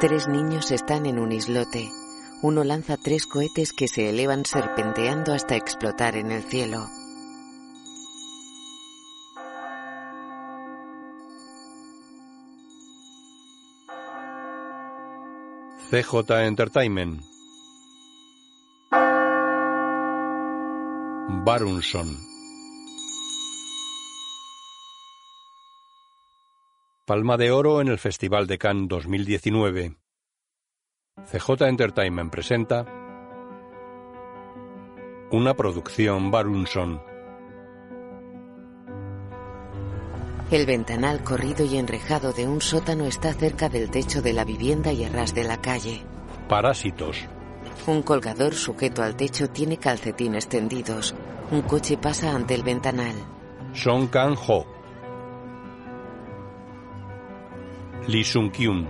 Tres niños están en un islote. Uno lanza tres cohetes que se elevan serpenteando hasta explotar en el cielo. CJ Entertainment. Barunson. Palma de Oro en el Festival de Cannes 2019. CJ Entertainment presenta una producción Barunson. El ventanal corrido y enrejado de un sótano está cerca del techo de la vivienda y a ras de la calle. Parásitos. Un colgador sujeto al techo tiene calcetines tendidos. Un coche pasa ante el ventanal. Song Kang-ho. Lee Sung-kyun.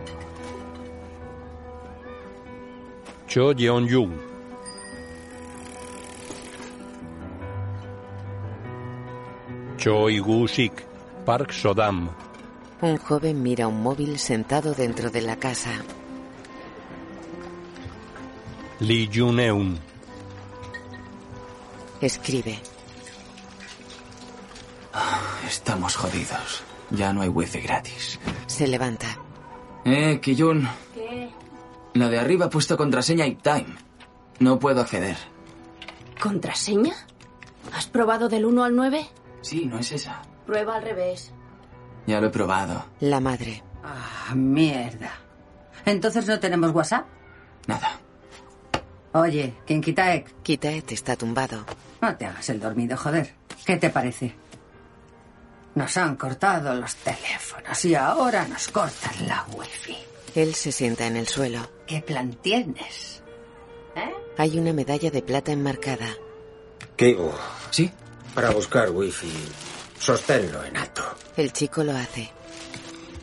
Cho Yeon-yoon. Choi Gu-sik. Park Sodam. Un joven mira un móvil sentado dentro de la casa. Lee Jun-eun. Escribe. Estamos jodidos. Ya no hay wifi gratis. Se levanta. Eh, Kiyun. ¿Qué? La de arriba ha puesto contraseña y time. No puedo acceder. ¿Contraseña? ¿Has probado del 1 al 9? Sí, no es esa. Prueba al revés. Ya lo he probado. La madre. Ah, mierda. Entonces no tenemos WhatsApp. Nada. Oye, ¿quién quita Ek? Kitaet está tumbado. No te hagas el dormido, joder. ¿Qué te parece? Nos han cortado los teléfonos y ahora nos cortan la wifi. Él se sienta en el suelo. ¿Qué plan tienes? ¿Eh? Hay una medalla de plata enmarcada. Kigo, ¿Sí? para buscar wifi, sosténlo en alto. El chico lo hace.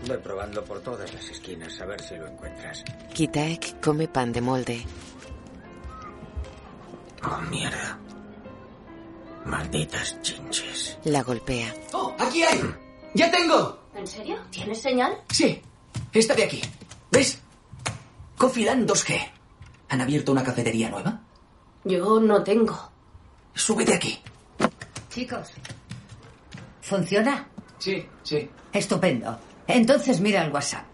Ve probando por todas las esquinas a ver si lo encuentras. Kitaek come pan de molde. Oh, mierda. Malditas chinches. La golpea. ¡Oh, aquí hay! ¡Ya tengo! ¿En serio? ¿Tienes señal? Sí, esta de aquí. ¿Ves? Cofilan 2G. ¿Han abierto una cafetería nueva? Yo no tengo. Súbete aquí. Chicos, ¿funciona? Sí, sí. Estupendo. Entonces mira el WhatsApp.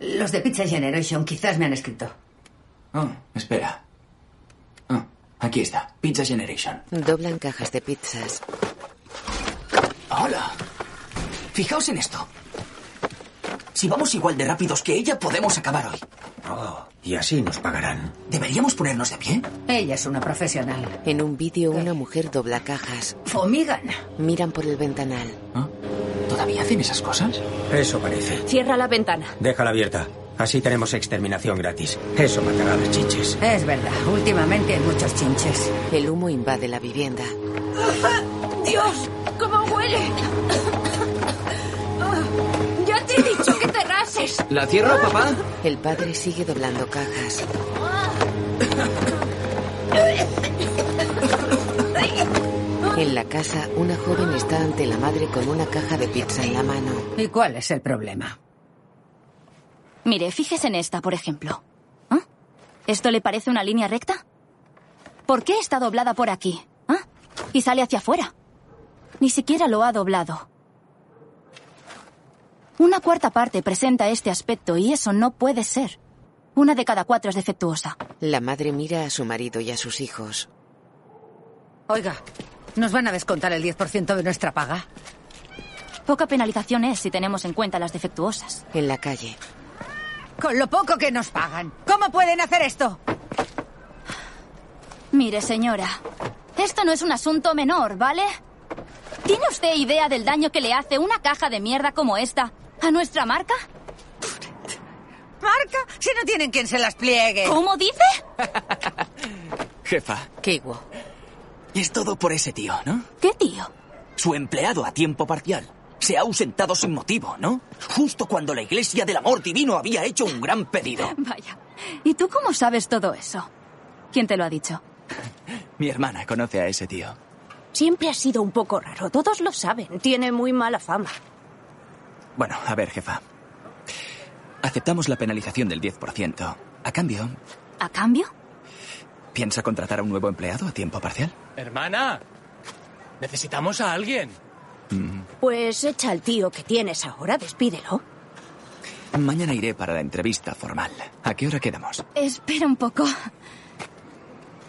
Los de Pizza Generation quizás me han escrito. Oh, espera. Aquí está. Pizza Generation. Doblan cajas de pizzas. ¡Hola! Fijaos en esto. Si vamos igual de rápidos que ella, podemos acabar hoy. Oh, y así nos pagarán. ¿Deberíamos ponernos de pie? Ella es una profesional. En un vídeo una mujer dobla cajas. Fumigan. Miran por el ventanal. ¿Ah? ¿Todavía hacen esas cosas? Eso parece. Cierra la ventana. Déjala abierta. Así tenemos exterminación gratis. Eso matará a las chinches. Es verdad, últimamente hay muchos chinches. El humo invade la vivienda. ¡Dios! ¿Cómo huele? ¡Ya te he dicho que te rases! ¿La cierro, papá? El padre sigue doblando cajas. En la casa, una joven está ante la madre con una caja de pizza en la mano. ¿Y cuál es el problema? Mire, fíjese en esta, por ejemplo. ¿Ah? ¿Esto le parece una línea recta? ¿Por qué está doblada por aquí? ¿Ah? Y sale hacia afuera. Ni siquiera lo ha doblado. Una cuarta parte presenta este aspecto y eso no puede ser. Una de cada cuatro es defectuosa. La madre mira a su marido y a sus hijos. Oiga, ¿nos van a descontar el 10% de nuestra paga? Poca penalización es si tenemos en cuenta las defectuosas. En la calle, Con lo poco que nos pagan. ¿Cómo pueden hacer esto? Mire, señora, esto no es un asunto menor, ¿vale? ¿Tiene usted idea del daño que le hace una caja de mierda como esta a nuestra marca? Marca, si no tienen quien se las pliegue. ¿Cómo dice? Jefa, Keiwo. es todo por ese tío, ¿no? ¿Qué tío? Su empleado a tiempo parcial. Se ha ausentado sin motivo, ¿no? Justo cuando la Iglesia del Amor Divino había hecho un gran pedido. Vaya. ¿Y tú cómo sabes todo eso? ¿Quién te lo ha dicho? Mi hermana conoce a ese tío. Siempre ha sido un poco raro. Todos lo saben. Tiene muy mala fama. Bueno, a ver, jefa. Aceptamos la penalización del 10%. A cambio, ¿A cambio? ¿piensa contratar a un nuevo empleado a tiempo parcial? Hermana, necesitamos a alguien. Pues echa al tío que tienes ahora, despídelo. Mañana iré para la entrevista formal. ¿A qué hora quedamos? Espera un poco.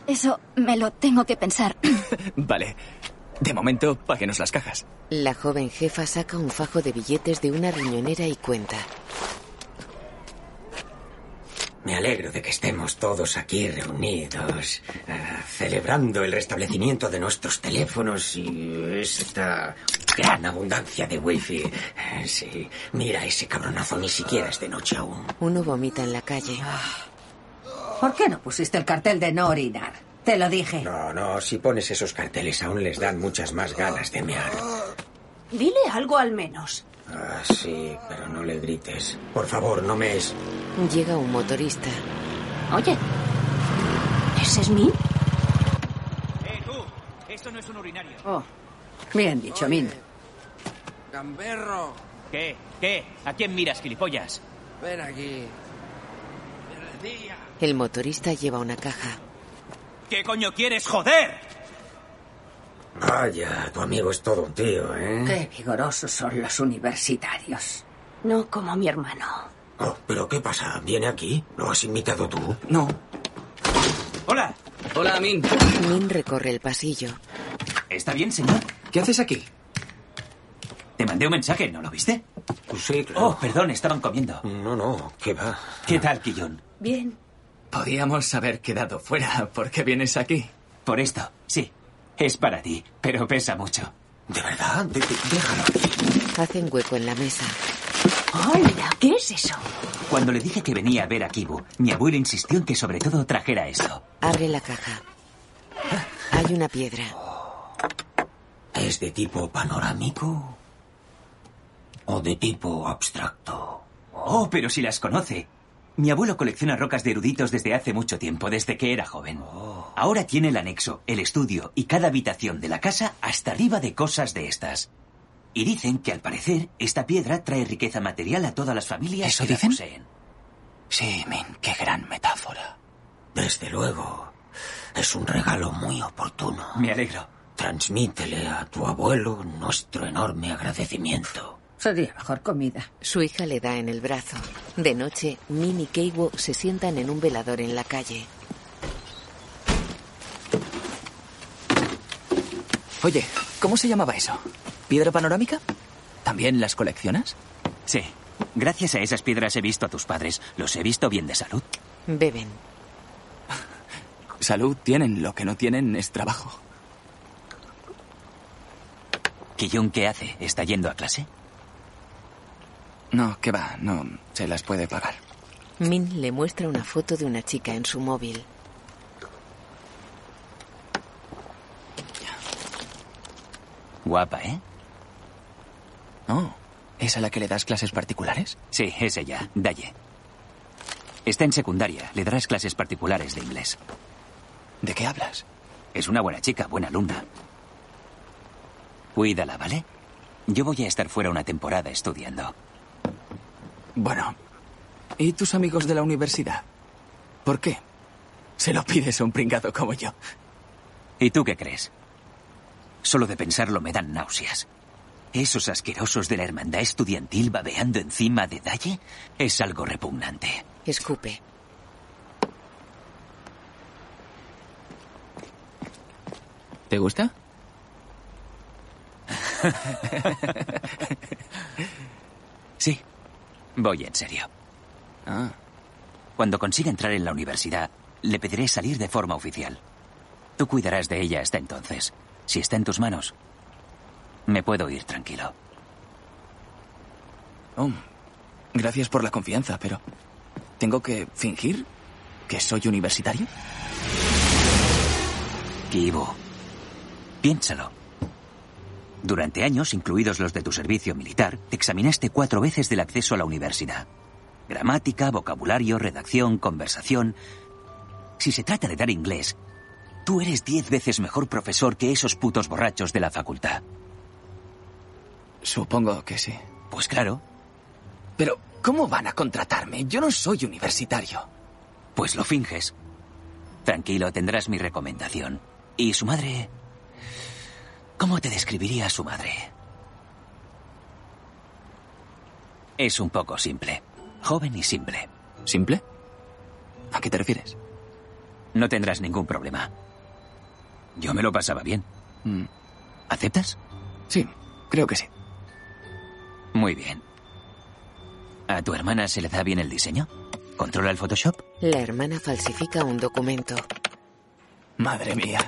Eso me lo tengo que pensar. Vale. De momento, páguenos las cajas. La joven jefa saca un fajo de billetes de una riñonera y cuenta. Me alegro de que estemos todos aquí reunidos, eh, celebrando el restablecimiento de nuestros teléfonos y esta gran abundancia de wifi. Eh, Sí, mira, ese cabronazo ni siquiera es de noche aún. Uno vomita en la calle. ¿Por qué no pusiste el cartel de no orinar? Te lo dije. No, no, si pones esos carteles aún les dan muchas más ganas de mear. Dile algo al menos. Ah, sí, pero no le grites. Por favor, no me es... Llega un motorista. Oye, ¿ese es mí? ¡Eh, tú! Esto no es un urinario. Oh, bien dicho, Min. Gamberro, ¿Qué? ¿Qué? ¿A quién miras, gilipollas? ven aquí. El motorista lleva una caja. ¿Qué coño quieres, joder? Vaya, tu amigo es todo un tío, ¿eh? Qué vigorosos son los universitarios. No como mi hermano. Oh, ¿Pero qué pasa? ¿Viene aquí? ¿Lo has invitado tú? No. Hola. Hola, Min. Min recorre el pasillo. ¿Está bien, señor? ¿Qué haces aquí? Te mandé un mensaje, ¿no lo viste? Sí, claro. Oh, perdón, estaban comiendo. No, no, ¿qué va? ¿Qué tal, Quillón? Bien. Podíamos haber quedado fuera. ¿Por qué vienes aquí? Por esto, sí. Es para ti, pero pesa mucho. ¿De verdad? De- de- déjalo. Hacen hueco en la mesa. ¡Hola! ¿Qué es eso? Cuando le dije que venía a ver a Kibu, mi abuelo insistió en que sobre todo trajera esto. Abre la caja. Hay una piedra. ¿Es de tipo panorámico? ¿O de tipo abstracto? Oh, pero si las conoce. Mi abuelo colecciona rocas de eruditos desde hace mucho tiempo, desde que era joven. Ahora tiene el anexo, el estudio y cada habitación de la casa hasta arriba de cosas de estas. Y dicen que al parecer esta piedra trae riqueza material a todas las familias ¿Eso que la dicen? poseen. Sí, Min, qué gran metáfora. Desde luego. Es un regalo muy oportuno. Me alegro. Transmítele a tu abuelo nuestro enorme agradecimiento. Sería mejor comida. Su hija le da en el brazo. De noche, Min y Keiwo se sientan en un velador en la calle. Oye, ¿cómo se llamaba eso? ¿Piedra panorámica? ¿También las coleccionas? Sí. Gracias a esas piedras he visto a tus padres. Los he visto bien de salud. Beben. Salud tienen, lo que no tienen es trabajo. ¿Quillón qué hace? ¿Está yendo a clase? No, que va, no se las puede pagar. Min le muestra una foto de una chica en su móvil. Guapa, ¿eh? Oh, ¿es a la que le das clases particulares? Sí, es ella, Daye. Está en secundaria, le darás clases particulares de inglés. ¿De qué hablas? Es una buena chica, buena alumna. Cuídala, ¿vale? Yo voy a estar fuera una temporada estudiando. Bueno, ¿y tus amigos de la universidad? ¿Por qué? Se lo pides a un pringado como yo. ¿Y tú qué crees? Solo de pensarlo me dan náuseas. Esos asquerosos de la hermandad estudiantil babeando encima de Daye es algo repugnante. Escupe. ¿Te gusta? Sí, voy en serio. Ah, Cuando consiga entrar en la universidad, le pediré salir de forma oficial. Tú cuidarás de ella hasta entonces. Si está en tus manos, me puedo ir tranquilo. oh, gracias por la confianza, pero ¿tengo que fingir que soy universitario? Kibo, piénsalo. Durante años, incluidos los de tu servicio militar, te examinaste cuatro veces del acceso a la universidad. Gramática, vocabulario, redacción, conversación. Si se trata de dar inglés, tú eres diez veces mejor profesor que esos putos borrachos de la facultad. Supongo que sí. Pues claro, Pero ¿Cómo van a contratarme? Yo no soy universitario. Pues lo finges. Tranquilo, tendrás mi recomendación. ¿Y su madre? ¿Cómo te describiría su madre? Es un poco simple. Joven y simple. ¿Simple? ¿A qué te refieres? No tendrás ningún problema. Yo me lo pasaba bien. Mm, ¿Aceptas? sí, creo que sí. Muy bien. ¿A tu hermana se le da bien el diseño? ¿Controla el Photoshop? La hermana falsifica un documento. Madre mía.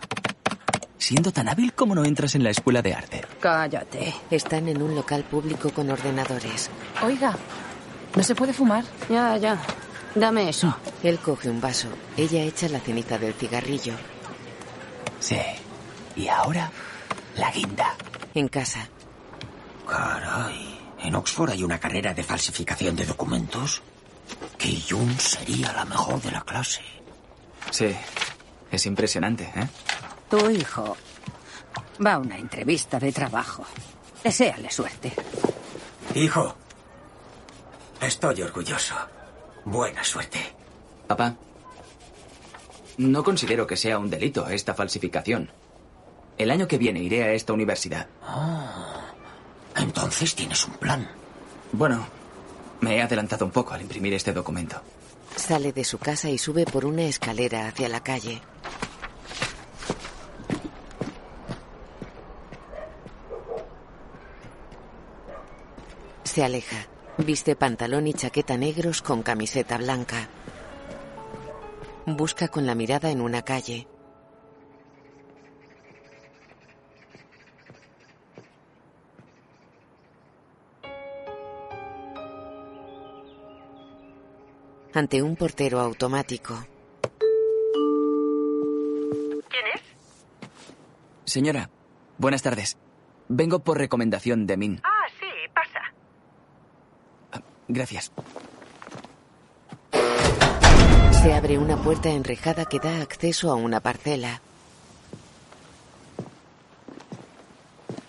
Siendo tan hábil como no entras en la escuela de arte. Cállate. Están en un local público con ordenadores. Oiga, ¿no se puede fumar? Ya, ya. Dame eso. Él coge un vaso. Ella echa la ceniza del cigarrillo. Sí. Y ahora, la guinda. En casa, Caray. ¿En Oxford hay una carrera de falsificación de documentos? Que Jun sería la mejor de la clase. Sí. Es impresionante, ¿eh? Tu hijo va a una entrevista de trabajo. Deséale suerte. Hijo, estoy orgulloso. Buena suerte. Papá, no considero que sea un delito esta falsificación. El año que viene iré a esta universidad. Entonces tienes un plan. Bueno, me he adelantado un poco al imprimir este documento. sale de su casa y sube por una escalera hacia la calle. Se aleja. Viste pantalón y chaqueta negros con camiseta blanca. Busca con la mirada en una calle. Ante un portero automático. ¿Quién es? Señora, buenas tardes. Vengo por recomendación de Min. Ah. Gracias. Se abre una puerta enrejada que da acceso a una parcela.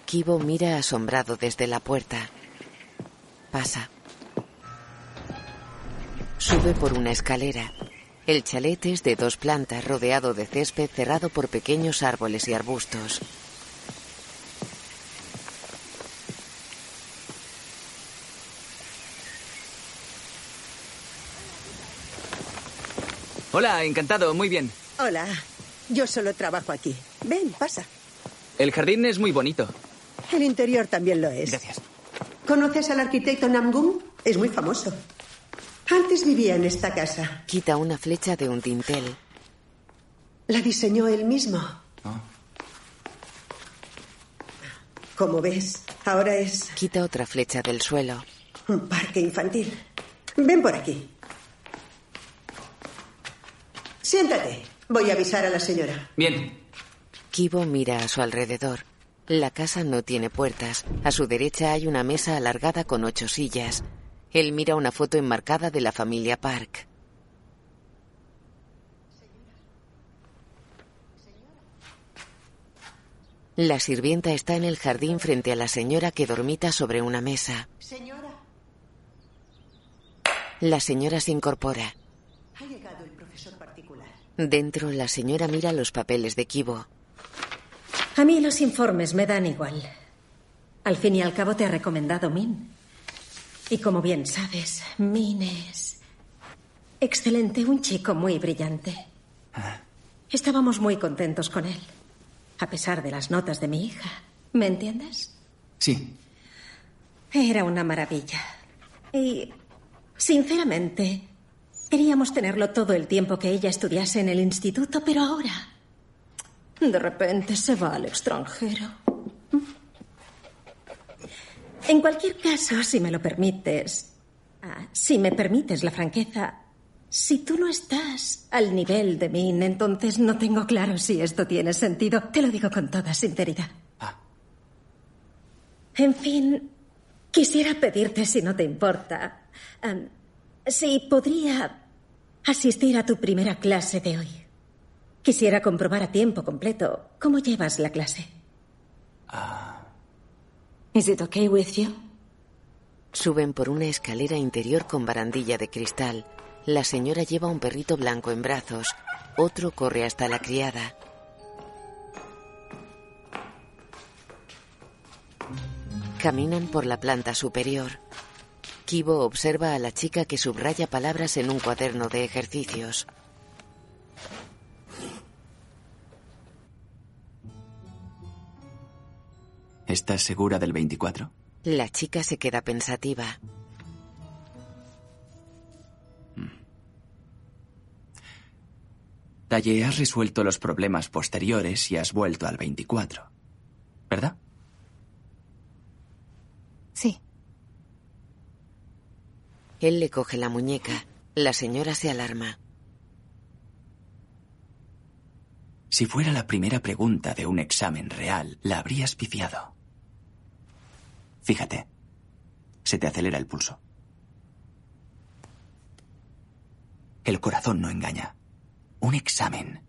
Kibo mira asombrado desde la puerta. Pasa. Sube por una escalera. El chalet es de dos plantas rodeado de césped cerrado por pequeños árboles y arbustos. Hola, encantado, muy bien. Hola, yo solo trabajo aquí. Ven, pasa. El jardín es muy bonito. El interior también lo es. Gracias. ¿Conoces al arquitecto Namgung? Es muy famoso. Antes vivía en esta casa. Quita una flecha de un dintel. La diseñó él mismo. Como ves, ahora es Quita otra flecha del suelo. un parque infantil. Ven por aquí. Siéntate. Voy a avisar a la señora. Bien. Kibo mira a su alrededor. La casa no tiene puertas. A su derecha hay una mesa alargada con ocho sillas. Él mira una foto enmarcada de la familia Park. La sirvienta está en el jardín frente a la señora que dormita sobre una mesa. Señora, La señora se incorpora. ha llegado el profesor particular. Dentro, la señora mira los papeles de Kibo. A mí los informes me dan igual. Al fin y al cabo te ha recomendado Min. Y como bien sabes, Min es excelente, un chico muy brillante. Estábamos muy contentos con él, a pesar de las notas de mi hija. ¿Me entiendes? Sí. Era una maravilla. Y, sinceramente, queríamos tenerlo todo el tiempo que ella estudiase en el instituto, pero ahora, de repente, se va al extranjero. En cualquier caso, si me lo permites, ah, si me permites la franqueza, si tú no estás al nivel de Min, entonces no tengo claro si esto tiene sentido. Te lo digo con toda sinceridad. En fin, quisiera pedirte, si no te importa, si podría asistir a tu primera clase de hoy. Quisiera comprobar a tiempo completo cómo llevas la clase. Is it okay with you? Suben por una escalera interior con barandilla de cristal. La señora lleva un perrito blanco en brazos. Otro corre hasta la criada. Caminan por la planta superior. Kibo observa a la chica que subraya palabras en un cuaderno de ejercicios. ¿Estás segura del 24? La chica se queda pensativa. Talle, has resuelto los problemas posteriores y has vuelto al 24. ¿Verdad? Sí. Él le coge la muñeca. La señora se alarma. Si fuera la primera pregunta de un examen real, la habrías pifiado. Fíjate, se te acelera el pulso. El corazón no engaña. Un examen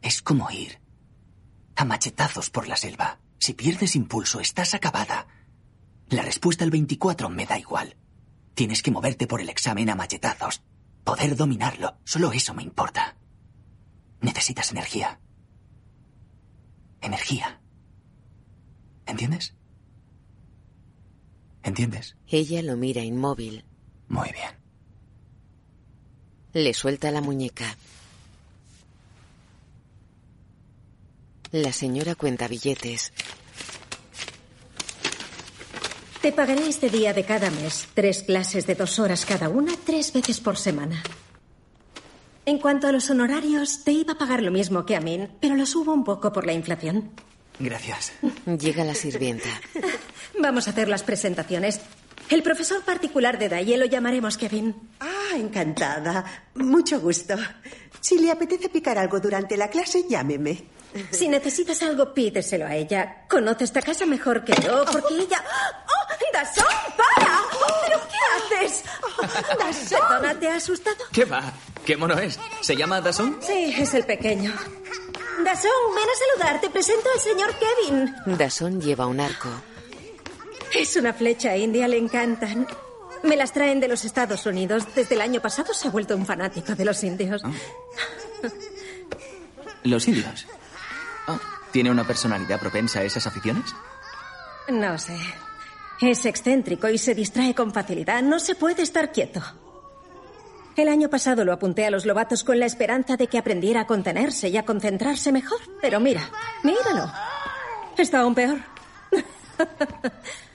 es como ir a machetazos por la selva. Si pierdes impulso, estás acabada. La respuesta al 24 me da igual. Tienes que moverte por el examen a machetazos. Poder dominarlo. Solo eso me importa. Necesitas energía. Energía. ¿Entiendes? ¿Entiendes? Ella lo mira inmóvil. Muy bien. Le suelta la muñeca. La señora cuenta billetes. Te pagaré este día de cada mes. Tres clases de dos horas cada una, tres veces por semana. En cuanto a los honorarios, te iba a pagar lo mismo que a mí, pero lo subo un poco por la inflación. Gracias. Llega la sirvienta. Vamos a hacer las presentaciones. El profesor particular de Daye lo llamaremos Kevin. Ah, encantada. Mucho gusto. Si le apetece picar algo durante la clase, llámeme. Si necesitas algo, pídeselo a ella. Conoce esta casa mejor que yo, porque ella. ¡Oh! ¡Dasón! ¡Para! ¿Pero qué haces? ¡Dasón! Perdona, ¿te ha asustado? ¿Qué va? ¿Qué mono es? ¿Se llama Dason? Sí, es el pequeño. Dasón, ven a saludar. Te presento al señor Kevin. Dasón lleva un arco. Es una flecha india, le encantan. Me las traen de los Estados Unidos. Desde el año pasado se ha vuelto un fanático de los indios. ¿Los indios? Ah, ¿Tiene una personalidad propensa a esas aficiones? No sé. Es excéntrico y se distrae con facilidad. No se puede estar quieto. El año pasado lo apunté a los lobatos con la esperanza de que aprendiera a contenerse y a concentrarse mejor. Pero mira, míralo. Está aún peor.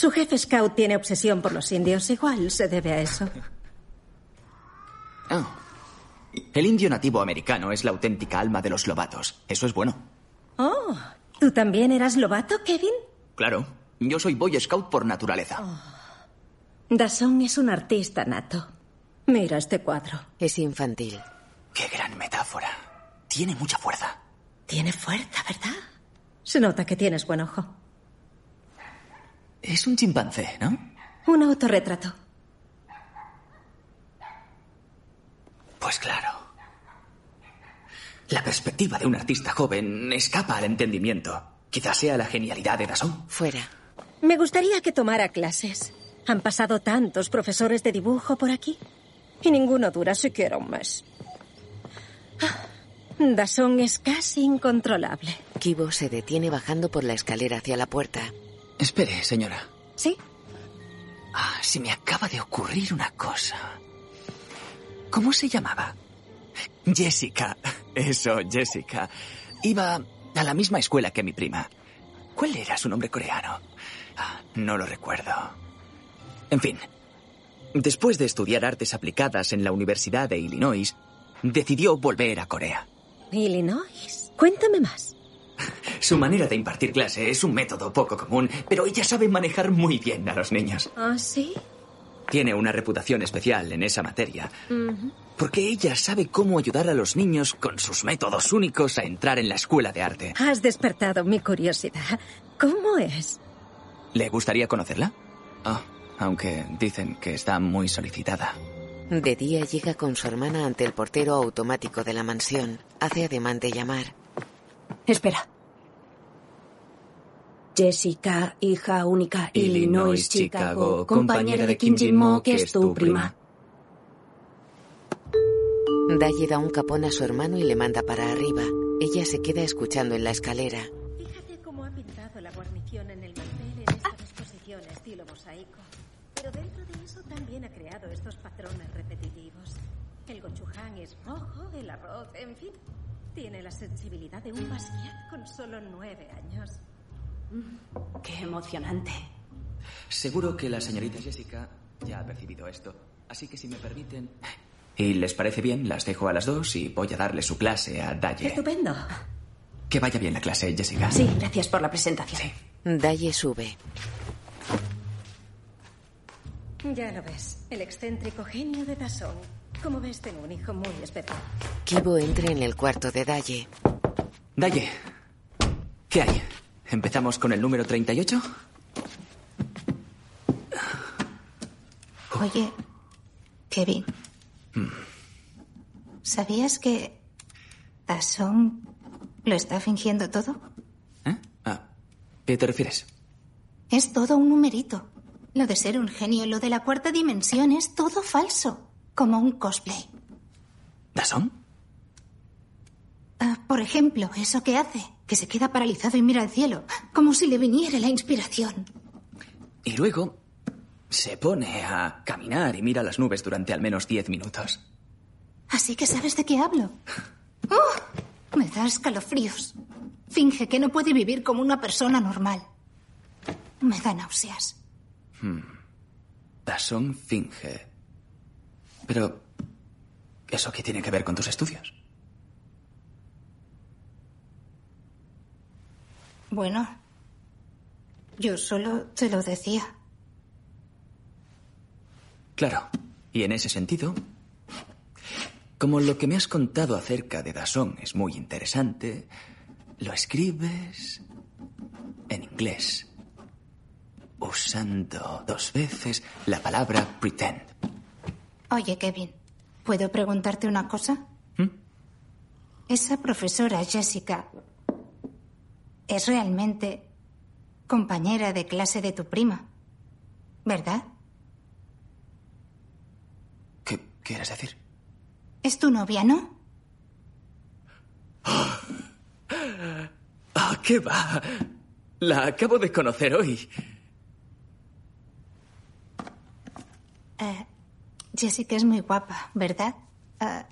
Su jefe scout tiene obsesión por los indios. Igual se debe a eso. Ah. El indio nativo americano es la auténtica alma de los lobatos. Eso es bueno. Oh, ¿tú también eras lobato, Kevin? Claro. Yo soy Boy Scout por naturaleza. Dasson es un artista nato. Mira este cuadro. Es infantil. Qué gran metáfora. Tiene mucha fuerza. Tiene fuerza, ¿verdad? Se nota que tienes buen ojo. Es un chimpancé, ¿no? Un autorretrato. Pues claro. La perspectiva de un artista joven escapa al entendimiento. Quizás sea la genialidad de Dasson. Fuera. Me gustaría que tomara clases. Han pasado tantos profesores de dibujo por aquí y ninguno dura siquiera un mes. Ah, Dasson es casi incontrolable. Kibo se detiene bajando por la escalera hacia la puerta. Espere, señora. ¿Sí? Ah, se me acaba de ocurrir una cosa. ¿Cómo se llamaba? Jessica. Eso, Jessica. Iba a la misma escuela que mi prima. ¿Cuál era su nombre coreano? Ah, no lo recuerdo. En fin. Después de estudiar artes aplicadas en la Universidad de Illinois, decidió volver a Corea. Illinois. Cuéntame más. Su manera de impartir clase es un método poco común, pero ella sabe manejar muy bien a los niños. ¿Ah, sí? Tiene una reputación especial en esa materia, porque ella sabe cómo ayudar a los niños con sus métodos únicos a entrar en la escuela de arte. Has despertado mi curiosidad. ¿Cómo es? ¿Le gustaría conocerla? Ah, aunque dicen que está muy solicitada. De día llega con su hermana ante el portero automático de la mansión. Hace ademán de llamar. Espera. Jessica, hija única, Illinois, Illinois, Chicago, compañera de Kim Jin-mo, que es tu prima. Daye da un capón a su hermano y le manda para arriba. Ella se queda escuchando en la escalera. Fíjate cómo ha pintado la guarnición en el mantel en esta disposición estilo mosaico. Pero dentro de eso también ha creado estos patrones repetitivos. El gochujang es rojo, el arroz, en fin. Tiene la sensibilidad de un Basquiat con solo nueve años. Qué emocionante. Seguro que la señorita Jessica ya ha percibido esto. Así que si me permiten... Y les parece bien, las dejo a las dos y voy a darle su clase a Daye. Estupendo. Que vaya bien la clase, Jessica. Sí, gracias por la presentación. Daye sube. Ya lo ves, el excéntrico genio de Dasson. Como ves, tengo un hijo muy especial. Kibo entra en el cuarto de Daye. Daye, ¿qué hay? ¿Empezamos con el número 38? Oye, Kevin. Mm. ¿Sabías que Tasson lo está fingiendo todo? ¿Qué te refieres? Es todo un numerito. Lo de ser un genio, lo de la cuarta dimensión es todo falso. Como un cosplay. ¿Dasson? Ah, por ejemplo, eso que hace, que se queda paralizado y mira al cielo, como si le viniera la inspiración. Y luego se pone a caminar y mira las nubes durante al menos 10 minutos. Así que sabes de qué hablo. ¡Oh! Me da escalofríos. Finge que no puede vivir como una persona normal. Me da náuseas. Hmm. Finge. Pero, ¿eso qué tiene que ver con tus estudios? Bueno, yo solo te lo decía. Claro. Y en ese sentido, como lo que me has contado acerca de Dasson es muy interesante, lo escribes en inglés, usando dos veces la palabra pretend. Oye, Kevin, ¿puedo preguntarte una cosa? Esa profesora Jessica es realmente compañera de clase de tu prima, ¿verdad? ¿Qué quieres decir? Es tu novia, ¿no? Ah, ¿qué va? La acabo de conocer hoy. Eh, Jessica es muy guapa, ¿verdad? Eh,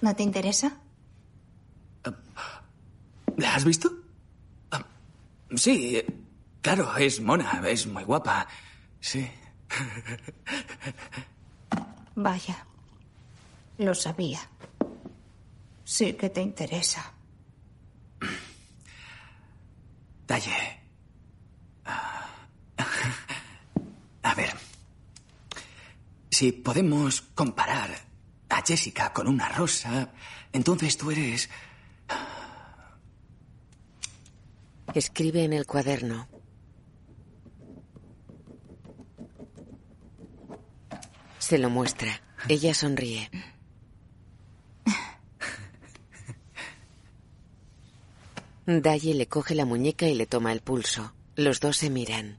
¿No te interesa? ¿La has visto? Sí, claro, es mona, es muy guapa. Sí. Vaya, lo sabía. Sí que te interesa. Daye. Ah, A ver. Si podemos comparar a Jessica con una rosa, entonces tú eres... Escribe en el cuaderno. Se lo muestra. Ella sonríe. Daye le coge la muñeca y le toma el pulso. Los dos se miran.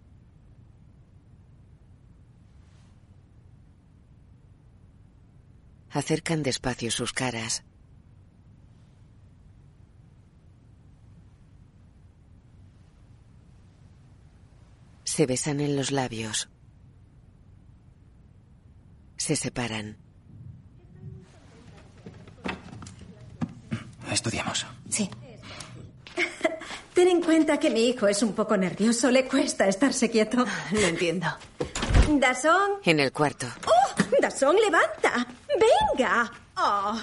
Acercan despacio sus caras. Se besan en los labios. Se separan. Estudiamos. Sí. Ten en cuenta que mi hijo es un poco nervioso, le cuesta estarse quieto. Lo entiendo. Dasón. En el cuarto. ¡Oh! Dasón, levanta. Venga. Oh,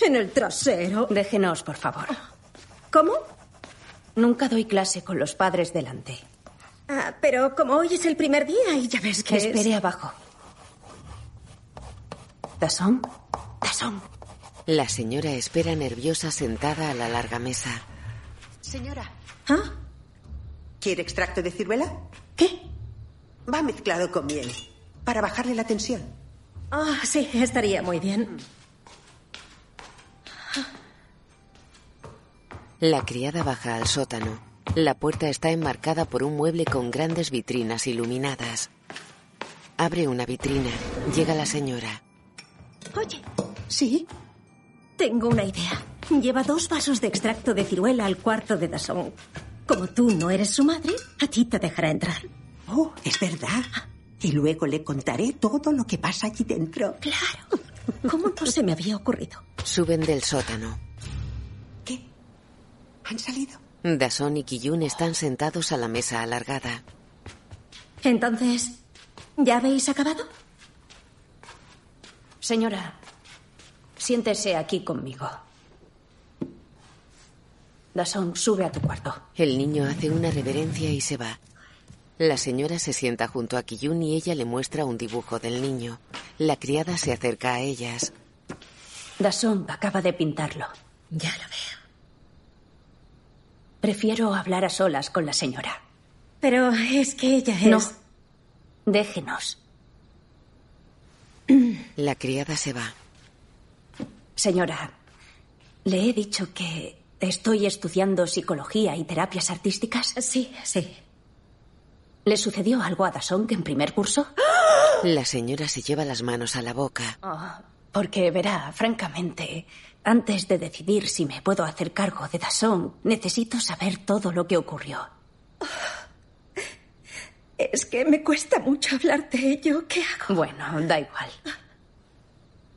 en el trasero. Déjenos, por favor. ¿Cómo? Nunca doy clase con los padres delante. Ah, pero como hoy es el primer día y ya ves que es- Espere abajo. ¿Dasón? ¿Dasón? La señora espera nerviosa sentada a la larga mesa. Señora. ¿Ah? ¿Quiere extracto de ciruela? ¿Qué? Va mezclado con miel. Para bajarle la tensión. Ah, sí, estaría muy bien. La criada baja al sótano. La puerta está enmarcada por un mueble con grandes vitrinas iluminadas. Abre una vitrina. Llega la señora. Oye. ¿Sí? Tengo una idea. Lleva dos vasos de extracto de ciruela al cuarto de Dasón. Como tú no eres su madre, a ti te dejará entrar. Oh, es verdad. Y luego le contaré todo lo que pasa allí dentro. Claro. ¿Cómo no se me había ocurrido? Suben del sótano. ¿Qué? ¿Han salido? Dason y Kiyun están sentados a la mesa alargada. Entonces, ¿ya habéis acabado? Señora, siéntese aquí conmigo. Dason, sube a tu cuarto. El niño hace una reverencia y se va. La señora se sienta junto a Kiyun y ella le muestra un dibujo del niño. La criada se acerca a ellas. Dason acaba de pintarlo. Ya lo veo. Prefiero hablar a solas con la señora. Pero es que ella es... No. Déjenos. La criada se va. Señora, le he dicho que estoy estudiando psicología y terapias artísticas. Sí, sí. ¿Le sucedió algo a Dasón que en primer curso? La señora se lleva las manos a la boca. Oh, porque verá, francamente, antes de decidir si me puedo hacer cargo de Dasón, necesito saber todo lo que ocurrió. Es que me cuesta mucho hablar de ello. ¿Qué hago? Bueno, da igual.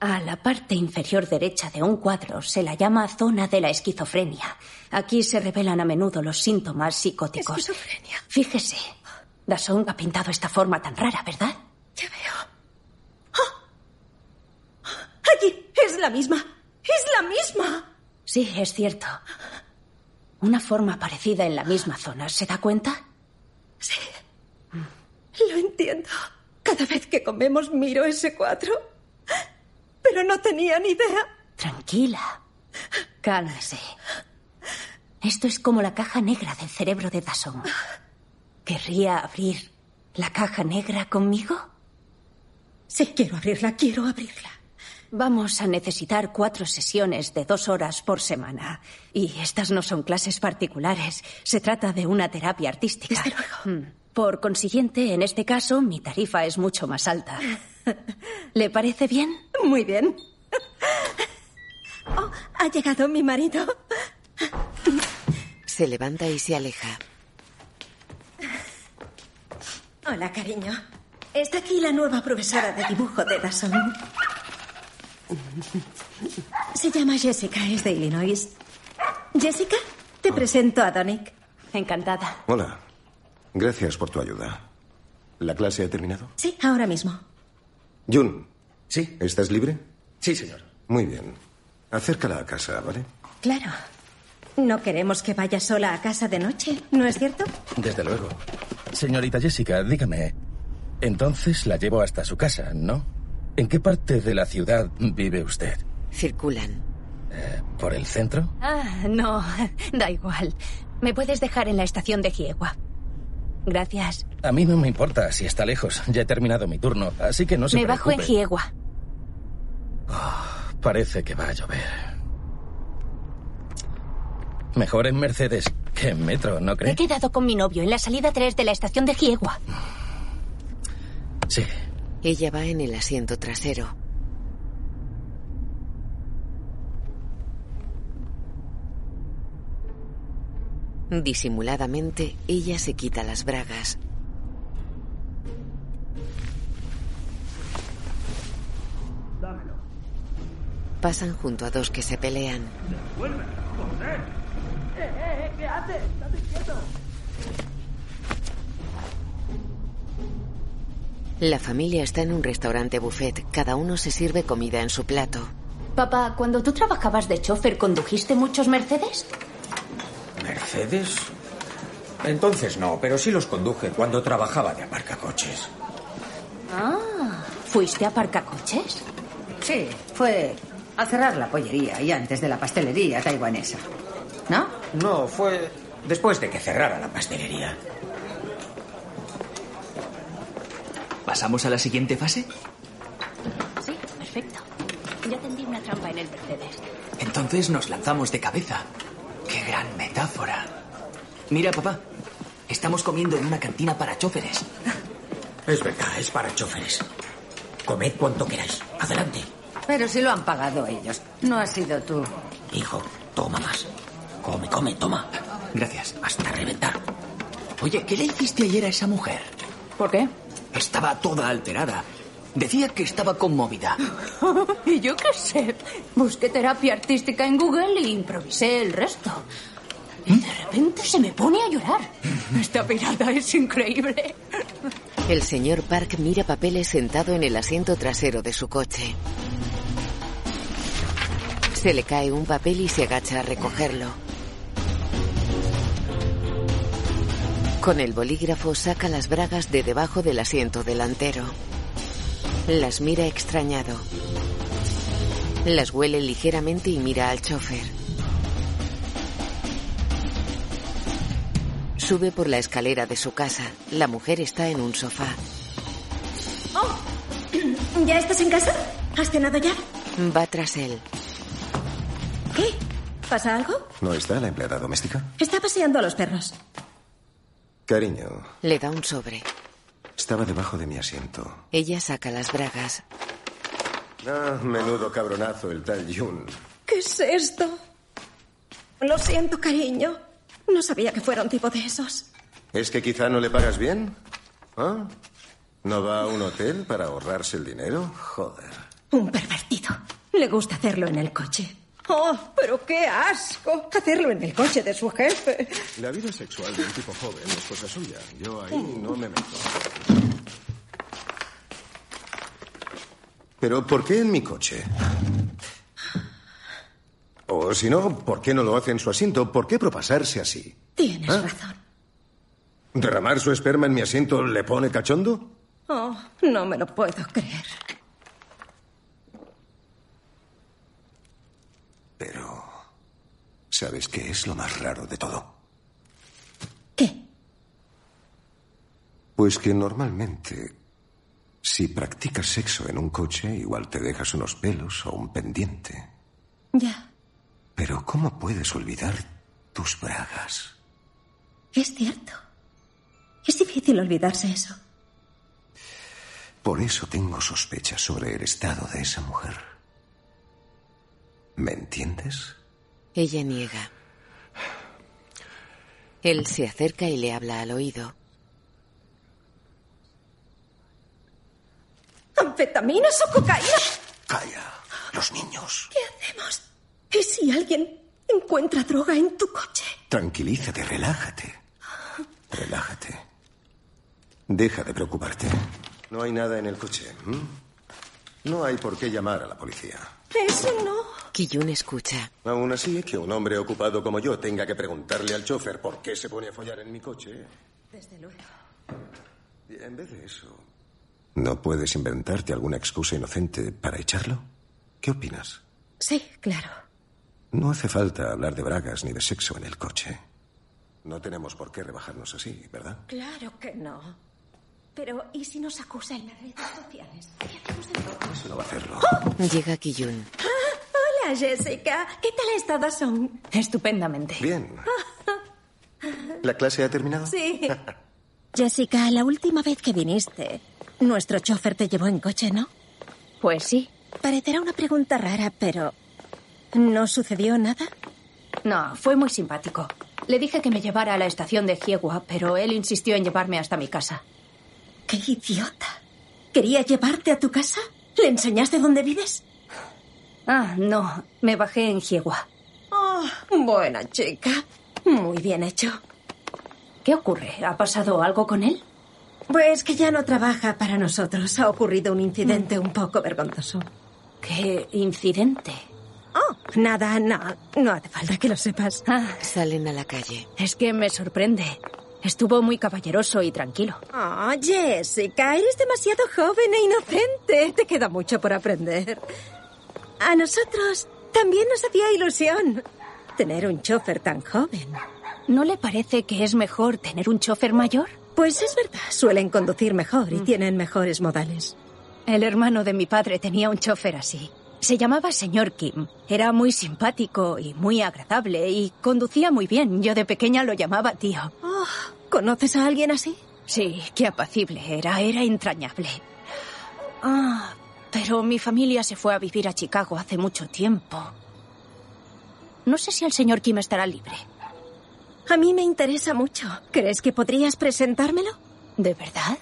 A la parte inferior derecha de un cuadro se la llama zona de la esquizofrenia. Aquí se revelan a menudo los síntomas psicóticos. Esquizofrenia. Fíjese, Dasón ha pintado esta forma tan rara, ¿verdad? Ya veo. ¡Ah! Allí es la misma. Es la misma. Sí, es cierto. Una forma parecida en la misma zona. ¿Se da cuenta? Sí. Lo entiendo. Cada vez que comemos miro ese cuadro. Pero no tenía ni idea. Tranquila. Cálmese. Esto es como la caja negra del cerebro de Dasón. ¿Querría abrir la caja negra conmigo? Sí, quiero abrirla, quiero abrirla. Vamos a necesitar cuatro sesiones de dos horas por semana. Y estas no son clases particulares. Se trata de una terapia artística. Desde luego. Por consiguiente, en este caso, mi tarifa es mucho más alta. ¿Le parece bien? Muy bien. Oh, ha llegado mi marido. Se levanta y se aleja. Hola, cariño. Está aquí la nueva profesora de dibujo de Dasson. Se llama Jessica, es de Illinois. Jessica, te presento a Donick. Encantada. Hola. Gracias por tu ayuda. ¿La clase ha terminado? Sí, ahora mismo. Jun. ¿Sí? ¿Estás libre? Sí, señor. Muy bien. Acércala a casa, ¿vale? Claro. No queremos que vaya sola a casa de noche, ¿no es cierto? Desde luego. Señorita Jessica, dígame. Entonces la llevo hasta su casa, ¿no? ¿En qué parte de la ciudad vive usted? Circulan. Eh, ¿Por el centro? Ah, no, da igual. Me puedes dejar en la estación de Giegua. Gracias. A mí no me importa si está lejos. Ya he terminado mi turno, así que no se Me bajo en preocupe. Giegua. Parece que va a llover. Mejor en Mercedes que en metro, ¿no He cree? quedado con mi novio en la salida 3 de la estación de Giegua. Sí. Ella va en el asiento trasero. Disimuladamente, ella se quita las bragas. Dámelo. Pasan junto a dos que se pelean. ¡Eh, eh, eh! ¿Qué haces? ¡Estate quieto! La familia está en un restaurante buffet. Cada uno se sirve comida en su plato. Papá, cuando tú trabajabas de chofer, ¿condujiste muchos Mercedes? ¿Mercedes? Entonces no, pero sí los conduje cuando trabajaba de aparcacoches. Ah, ¿fuiste a Parcacoches? Sí, fue a cerrar la pollería y antes de la pastelería taiwanesa. ¿No? No, fue después de que cerrara la pastelería. ¿Pasamos a la siguiente fase? Sí, perfecto. Ya tendí una trampa en el Mercedes. Entonces nos lanzamos de cabeza. ¡Qué gran metáfora! Mira, papá. Estamos comiendo en una cantina para choferes. Es verdad, es para choferes. Comed cuanto queráis. Adelante. Pero si lo han pagado ellos, no has sido tú. Hijo, toma más. Come, come, toma. Gracias. Hasta reventar. Oye, ¿qué le hiciste ayer a esa mujer? ¿Por qué? Estaba toda alterada. Decía que estaba conmovida. y yo qué sé. Busqué terapia artística en Google y improvisé el resto. Y de repente se me pone a llorar. Esta pirata es increíble. El señor Park mira papeles sentado en el asiento trasero de su coche. Se le cae un papel y se agacha a recogerlo. Con el bolígrafo saca las bragas de debajo del asiento delantero. Las mira extrañado. Las huele ligeramente y mira al chofer. Sube por la escalera de su casa. La mujer está en un sofá. Oh, ¿ya estás en casa? ¿Has cenado ya? Va tras él. ¿Qué? ¿Pasa algo? ¿No está la empleada doméstica? Está paseando a los perros. Cariño, Le da un sobre. estaba debajo de mi asiento. Ella saca las bragas. Ah, menudo cabronazo el tal Jun. ¿Qué es esto? Lo siento, cariño. No sabía que fuera un tipo de esos. ¿Es que quizá no le pagas bien? ¿Ah? ¿No va a un hotel para ahorrarse el dinero? Joder. Un pervertido. Le gusta hacerlo en el coche. ¡Oh, pero qué asco! Hacerlo en el coche de su jefe. La vida sexual de un tipo joven es cosa suya. Yo ahí no me meto. Pero ¿por qué en mi coche? O si no, ¿por qué no lo hace en su asiento? ¿Por qué propasarse así? Tienes ¿Ah? razón. ¿Derramar su esperma en mi asiento le pone cachondo? Oh, no me lo puedo creer. Pero... ¿Sabes qué es lo más raro de todo? ¿Qué? Pues que normalmente, si practicas sexo en un coche, igual te dejas unos pelos o un pendiente. Ya, Pero ¿cómo puedes olvidar tus bragas? es cierto. Es difícil olvidarse eso. Por eso tengo sospechas sobre el estado de esa mujer. ¿Me entiendes? Ella niega. Él se acerca y le habla al oído. ¿Anfetaminas o cocaína? Calla, los niños. ¿Qué hacemos? ¿Y si alguien encuentra droga en tu coche? Tranquilízate, relájate. Relájate. Deja de preocuparte. No hay nada en el coche. No hay por qué llamar a la policía. Eso no. Kiyun escucha. Aún así, que un hombre ocupado como yo tenga que preguntarle al chofer por qué se pone a follar en mi coche. Desde luego. Y en vez de eso, ¿no puedes inventarte alguna excusa inocente para echarlo? ¿Qué opinas? Sí, claro. No hace falta hablar de bragas ni de sexo en el coche. No tenemos por qué rebajarnos así, ¿verdad? Claro que no. Pero, ¿y si nos acusa en las redes sociales? ¿Qué hacemos entonces? Eso no va a hacerlo. Llega Kiyun. Hola, Jessica. ¿Qué tal ha estado Son? Estupendamente. Bien. ¿La clase ha terminado? Sí. Jessica, la última vez que viniste, nuestro chofer te llevó en coche, ¿no? Pues sí. Parecerá una pregunta rara, pero... ¿No sucedió nada? No, fue muy simpático. Le dije que me llevara a la estación de Jiegua, pero él insistió en llevarme hasta mi casa. ¡Qué idiota! ¿Quería llevarte a tu casa? ¿Le enseñaste dónde vives? Ah, no. Me bajé en Jiegua. Oh, buena chica. Muy bien hecho. ¿Qué ocurre? ¿Ha pasado algo con él? Pues que ya no trabaja para nosotros. Ha ocurrido un incidente un poco vergonzoso. ¿Qué incidente? Oh, nada, no. No hace falta que lo sepas. Ah, Salen a la calle. es que me sorprende. Estuvo muy caballeroso y tranquilo. Oh, Jessica, eres demasiado joven e inocente. Te queda mucho por aprender. A nosotros también nos hacía ilusión tener un chofer tan joven. ¿No le parece que es mejor tener un chofer mayor? Pues es verdad, suelen conducir mejor y tienen mejores modales. El hermano de mi padre tenía un chofer así. Se llamaba señor Kim. Era muy simpático y muy agradable y conducía muy bien. Yo de pequeña lo llamaba tío. Oh, ¿Conoces a alguien así? Sí, qué apacible era. Era entrañable. Ah, pero mi familia se fue a vivir a Chicago hace mucho tiempo. No sé si el señor Kim estará libre. A mí me interesa mucho. ¿Crees que podrías presentármelo? ¿De verdad?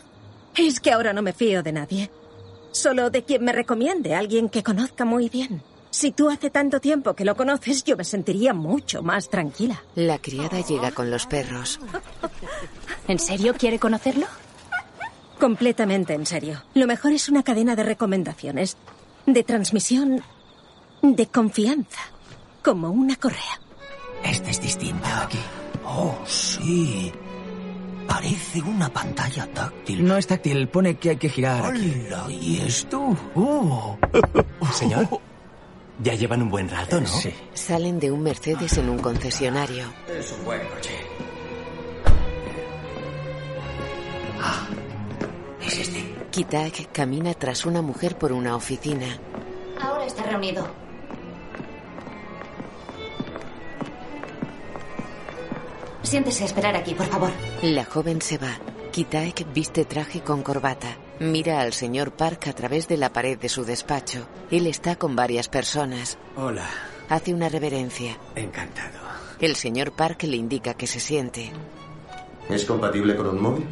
Es que ahora no me fío de nadie. Solo de quien me recomiende, alguien que conozca muy bien. Si tú hace tanto tiempo que lo conoces, yo me sentiría mucho más tranquila. La criada llega con los perros. ¿En serio quiere conocerlo? Completamente en serio. Lo mejor es una cadena de recomendaciones, de transmisión, de confianza, como una correa. Este es distinto. Aquí. Oh, sí. Parece una pantalla táctil. No es táctil, pone que hay que girar. aquí. Hola, ¿y esto? Oh. Señor, ya llevan un buen rato, ¿no? Sí. Salen de un Mercedes en un concesionario. Es un buen coche. Kitak camina tras una mujer por una oficina. Ahora está reunido. Siéntese a esperar aquí, por favor. La joven se va. Kitaek viste traje con corbata. Mira al señor Park a través de la pared de su despacho. Él está con varias personas. Hola, Hace una reverencia. encantado. El señor Park le indica que se siente. ¿Es compatible con un móvil?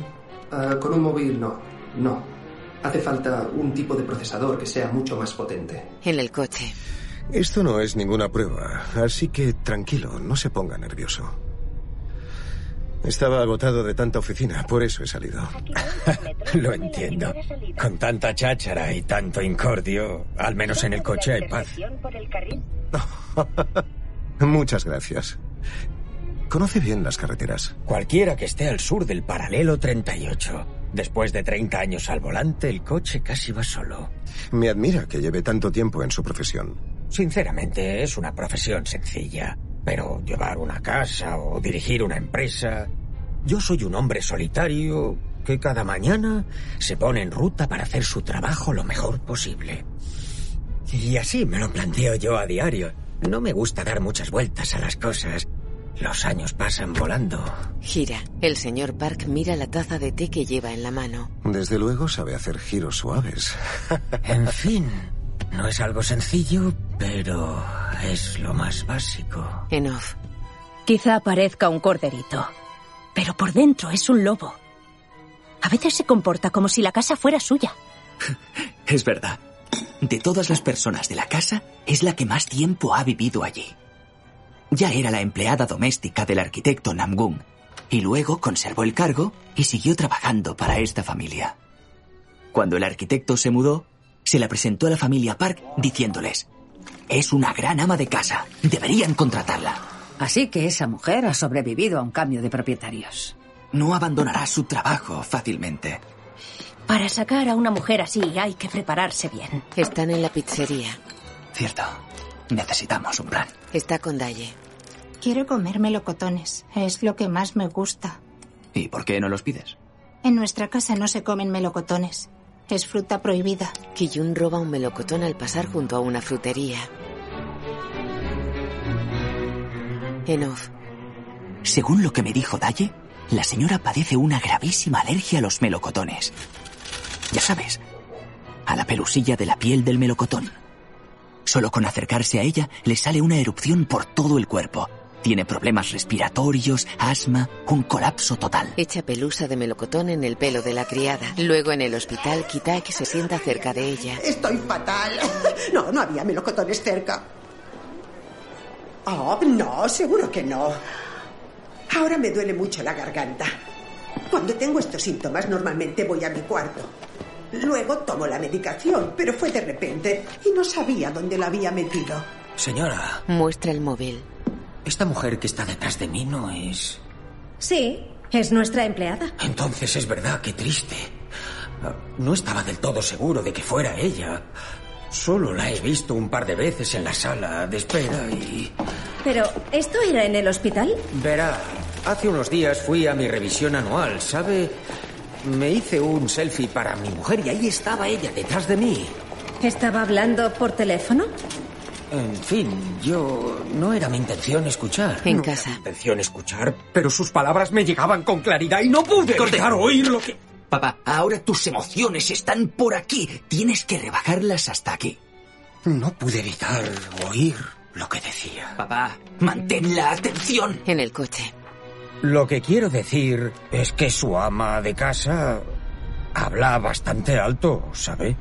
Ah, con un móvil no, no. Hace falta un tipo de procesador que sea mucho más potente. En el coche. Esto no es ninguna prueba, así que tranquilo, no se ponga nervioso. Estaba agotado de tanta oficina, por eso he salido. Lo entiendo. Con tanta cháchara y tanto incordio, al menos en el coche hay paz. Muchas gracias. Conoce bien las carreteras. Cualquiera que esté al sur del paralelo 38. Después de 30 años al volante, el coche casi va solo. Me admira que lleve tanto tiempo en su profesión. Sinceramente, es una profesión sencilla. Pero llevar una casa o dirigir una empresa... Yo soy un hombre solitario que cada mañana se pone en ruta para hacer su trabajo lo mejor posible. Y así me lo planteo yo a diario. No me gusta dar muchas vueltas a las cosas. Los años pasan volando. Gira. El señor Park mira la taza de té que lleva en la mano. Desde luego sabe hacer giros suaves. En fin, no es algo sencillo, pero es lo más básico. En off. Quizá parezca un corderito, pero por dentro es un lobo. A veces se comporta como si la casa fuera suya. Es verdad. De todas las personas de la casa, es la que más tiempo ha vivido allí. Ya era la empleada doméstica del arquitecto Namgung, y luego conservó el cargo y siguió trabajando para esta familia. Cuando el arquitecto se mudó, se la presentó a la familia Park diciéndoles, es una gran ama de casa, deberían contratarla. Así que esa mujer ha sobrevivido a un cambio de propietarios. No abandonará su trabajo fácilmente. Para sacar a una mujer así hay que prepararse bien. Están en la pizzería. Cierto. Necesitamos un plan. Está con Daye. Quiero comer melocotones. Es lo que más me gusta. ¿Y por qué no los pides? En nuestra casa no se comen melocotones. Es fruta prohibida. Kiyun roba un melocotón al pasar junto a una frutería. En off. Según lo que me dijo Daye, la señora padece una gravísima alergia a los melocotones. Ya sabes, a la pelusilla de la piel del melocotón. Solo con acercarse a ella le sale una erupción por todo el cuerpo. Tiene problemas respiratorios, asma, un colapso total. Echa pelusa de melocotón en el pelo de la criada. Luego en el hospital, Kitaki se sienta cerca de ella. Estoy fatal. No, no había melocotones cerca. Oh, no, seguro que no. Ahora me duele mucho la garganta. Cuando tengo estos síntomas, normalmente voy a mi cuarto. Luego tomo la medicación, pero fue de repente y no sabía dónde la había metido. Señora, Muestra el móvil. esta mujer que está detrás de mí no es... Sí, es nuestra empleada. Entonces es verdad, qué triste. No estaba del todo seguro de que fuera ella. Solo la he visto un par de veces en la sala de espera y... Pero, ¿esto era en el hospital? Verá, hace unos días fui a mi revisión anual, ¿sabe? Me hice un selfie para mi mujer y ahí estaba ella, detrás de mí. ¿Estaba hablando por teléfono? En fin, yo no era mi intención escuchar. En No era casa. mi intención escuchar, pero sus palabras me llegaban con claridad y no pude evitar oír lo que. Papá, ahora tus emociones están por aquí. Tienes que rebajarlas hasta aquí. No pude evitar oír lo que decía. Papá, mantén la atención. En el coche. Lo que quiero decir es que su ama de casa habla bastante alto, ¿sabe?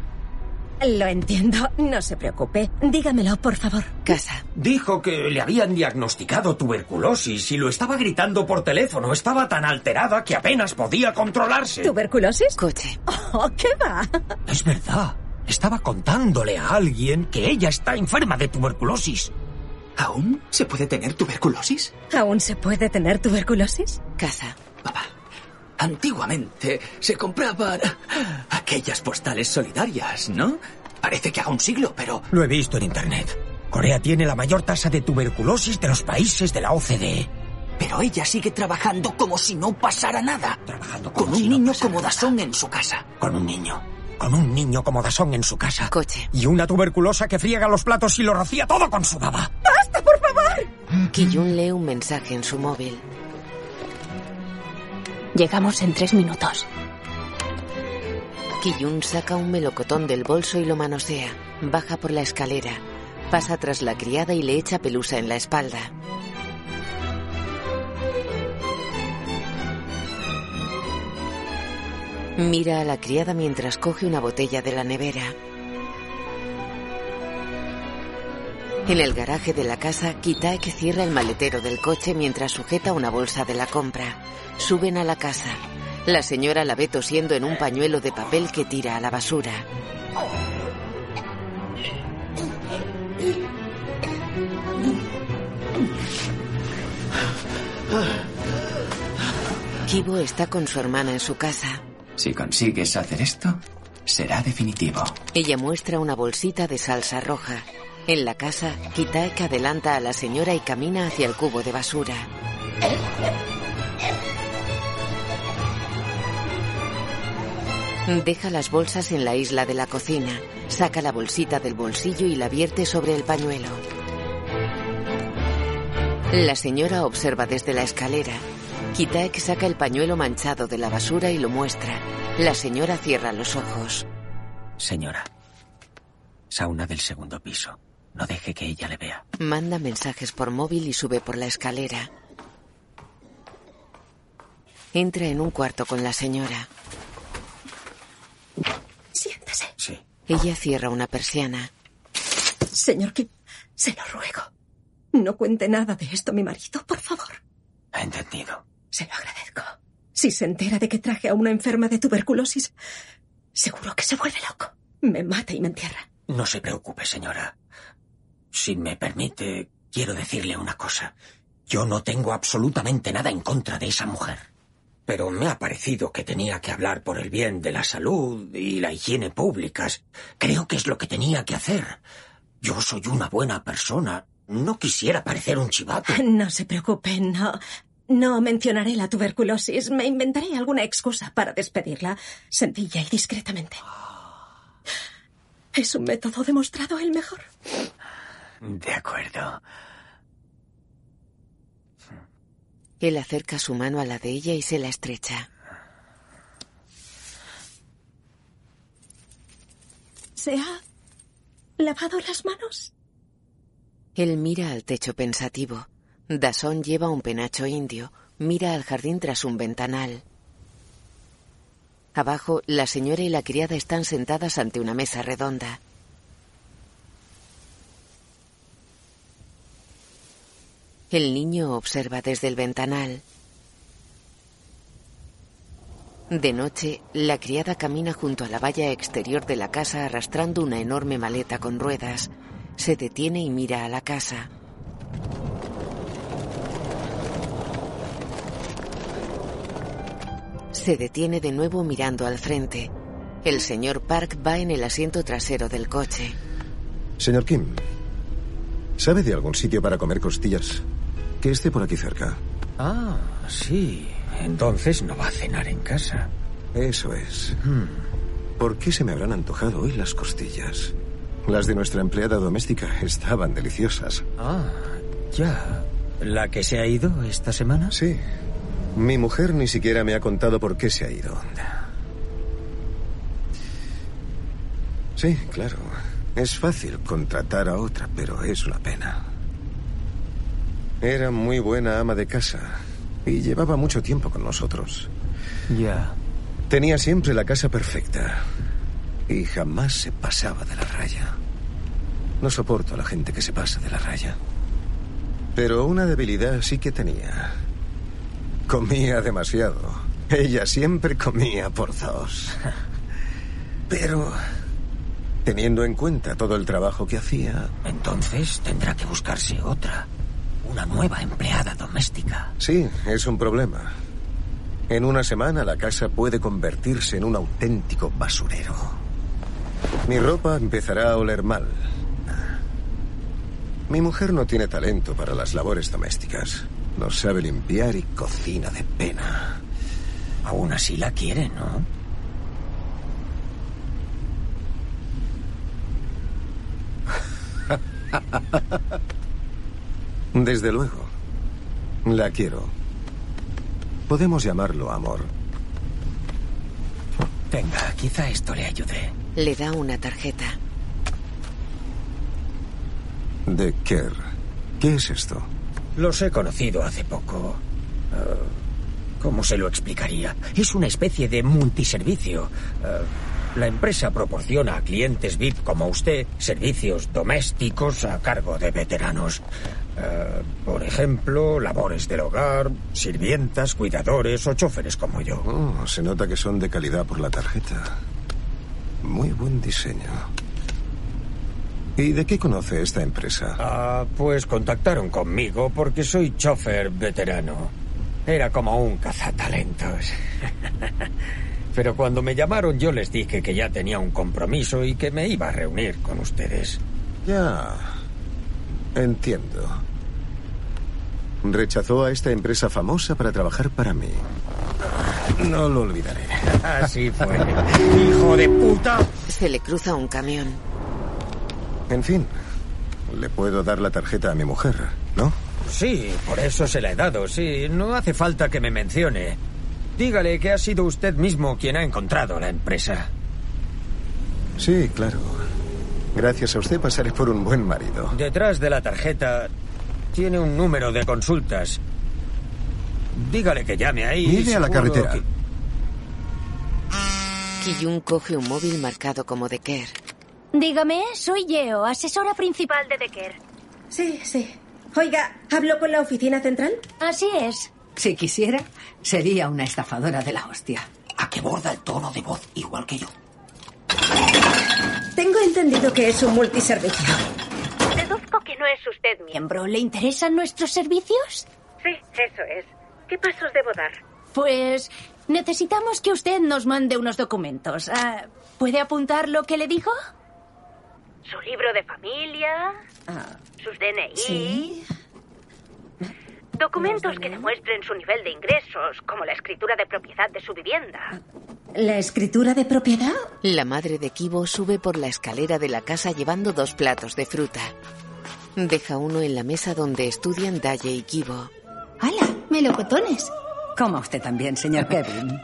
Lo entiendo, no se preocupe. Dígamelo, por favor. Casa. Dijo que le habían diagnosticado tuberculosis y lo estaba gritando por teléfono. Estaba tan alterada que apenas podía controlarse. ¿Tuberculosis? Coche. Oh, ¿qué va? Es verdad. Estaba contándole a alguien que ella está enferma de tuberculosis. ¿Aún se puede tener tuberculosis? ¿Aún se puede tener tuberculosis? Casa. Antiguamente se compraban aquellas postales solidarias, ¿no? Parece que haga un siglo, pero Lo he visto en internet. Corea tiene la mayor tasa de tuberculosis de los países de la OCDE. pero ella sigue trabajando como si no pasara nada. Trabajando Con un niño como Dasón en su casa. Con un niño. Con un niño como Dasón en su casa. Coche. Y una tuberculosa que friega los platos y lo rocía todo con su baba. ¡Basta, por favor! Kiyun lee un mensaje en su móvil. Llegamos en tres minutos. Kiyun saca un melocotón del bolso y lo manosea. Baja por la escalera. Pasa tras la criada y le echa pelusa en la espalda. Mira a la criada mientras coge una botella de la nevera. En el garaje de la casa, Kitaek cierra el maletero del coche mientras sujeta una bolsa de la compra. Suben a la casa. La señora la ve tosiendo en un pañuelo de papel que tira a la basura. Kibo está con su hermana en su casa. Si consigues hacer esto, será definitivo. Ella muestra una bolsita de salsa roja. En la casa, Kitaek adelanta a la señora y camina hacia el cubo de basura. Deja las bolsas en la isla de la cocina. Saca la bolsita del bolsillo y la vierte sobre el pañuelo. La señora observa desde la escalera. Kitaek saca el pañuelo manchado de la basura y lo muestra. La señora cierra los ojos. Señora, sauna del segundo piso. No deje que ella le vea. Manda mensajes por móvil y sube por la escalera. Entra en un cuarto con la señora. Siéntese. Sí. Ella cierra una persiana. Señor Kim, se lo ruego. No cuente nada de esto a mi marido, por favor. Ha entendido. Se lo agradezco. Si se entera de que traje a una enferma de tuberculosis, seguro que se vuelve loco. Me mata y me entierra. No se preocupe, señora. Si me permite, quiero decirle una cosa. Yo no tengo absolutamente nada en contra de esa mujer. Pero me ha parecido que tenía que hablar por el bien de la salud y la higiene públicas. Creo que es lo que tenía que hacer. Yo soy una buena persona. No quisiera parecer un chivato. No se preocupe, no. No mencionaré la tuberculosis. Me inventaré alguna excusa para despedirla, sencilla y discretamente. Es un método demostrado el mejor. De acuerdo. Él acerca su mano a la de ella y se la estrecha. ¿Se ha lavado las manos? Él mira al techo pensativo. Dasón lleva un penacho indio. Mira al jardín tras un ventanal. Abajo, la señora y la criada están sentadas ante una mesa redonda. El niño observa desde el ventanal. De noche, la criada camina junto a la valla exterior de la casa arrastrando una enorme maleta con ruedas. Se detiene y mira a la casa. Se detiene de nuevo mirando al frente. El señor Park va en el asiento trasero del coche. Señor Kim, ¿sabe de algún sitio para comer costillas? Que esté por aquí cerca. Ah, sí. Entonces no va a cenar en casa. Eso es. Hmm. ¿Por qué se me habrán antojado hoy las costillas? Las de nuestra empleada doméstica estaban deliciosas. Ah, ya. ¿La que se ha ido esta semana? Sí. Mi mujer ni siquiera me ha contado por qué se ha ido. Sí, claro. Es fácil contratar a otra, pero es una pena. Era muy buena ama de casa y llevaba mucho tiempo con nosotros. Ya. Tenía siempre la casa perfecta y jamás se pasaba de la raya. No soporto a la gente que se pasa de la raya. Pero una debilidad sí que tenía. Comía demasiado. Ella siempre comía por dos. Pero, teniendo en cuenta todo el trabajo que hacía... Entonces tendrá que buscarse otra. Una nueva empleada doméstica. Sí, es un problema. En una semana la casa puede convertirse en un auténtico basurero. Mi ropa empezará a oler mal. Mi mujer no tiene talento para las labores domésticas. No sabe limpiar y cocina de pena. Aún así la quiere, ¿no? Desde luego. La quiero. Podemos llamarlo amor. Venga, quizá esto le ayude. Le da una tarjeta. De Kerr. ¿Qué es esto? Los he conocido hace poco. Ah, ¿Cómo se lo explicaría? Es una especie de multiservicio. Ah, la empresa proporciona a clientes VIP como usted servicios domésticos a cargo de veteranos. Ah, por ejemplo, labores del hogar, sirvientas, cuidadores o choferes como yo. Oh, se nota que son de calidad por la tarjeta. Muy buen diseño. ¿Y de qué conoce esta empresa? Ah, pues contactaron conmigo porque soy chofer veterano. Era como un cazatalentos. Pero cuando me llamaron yo les dije que ya tenía un compromiso y que me iba a reunir con ustedes. Ya. Entiendo. Rechazó a esta empresa famosa para trabajar para mí. No lo olvidaré. Así fue. ¡Hijo de puta! Se le cruza un camión. En fin, le puedo dar la tarjeta a mi mujer, ¿no? Sí, por eso se la he dado, sí. No hace falta que me mencione. Dígale que ha sido usted mismo quien ha encontrado la empresa. Sí, claro. Gracias a usted pasaré por un buen marido. Detrás de la tarjeta tiene un número de consultas. Dígale que llame ahí. Mire a la carretera. que- Kiyun coge un móvil marcado como de Kerr. Dígame, soy Yeo, asesora principal de Decker. Sí, sí. Oiga, ¿hablo con la oficina central? Así es. Si quisiera, sería una estafadora de la hostia. A que borda el tono de voz igual que yo. Tengo entendido que es un multiservicio. Deduzco que no es usted miembro. Miembro, ¿le interesan nuestros servicios? Sí, eso es. ¿Qué pasos debo dar? Pues necesitamos que usted nos mande unos documentos. Ah, ¿Puede apuntar lo que le digo? ¿Su libro de familia? Ah, ¿Sus DNI? sí. Documentos que demuestren su nivel de ingresos, como la escritura de propiedad de su vivienda. ¿La escritura de propiedad? La madre de Kibo sube por la escalera de la casa llevando dos platos de fruta. Deja uno en la mesa donde estudian Daye y Kibo. ¡Hala! ¡Melocotones! Coma usted también, señor Kevin.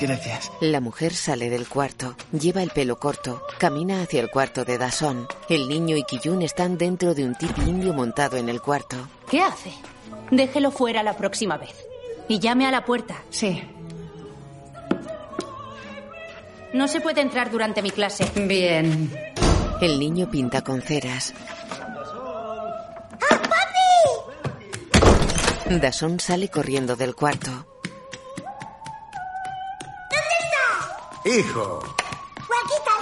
Gracias. La mujer sale del cuarto, lleva el pelo corto, camina hacia el cuarto de Dason. El niño y Kiyun están dentro de un tipi indio montado en el cuarto. ¿Qué hace? Déjelo fuera la próxima vez. Y llame a la puerta. Sí. No se puede entrar durante mi clase. Bien. El niño pinta con ceras. Dason sale corriendo del cuarto. ¡Hijo!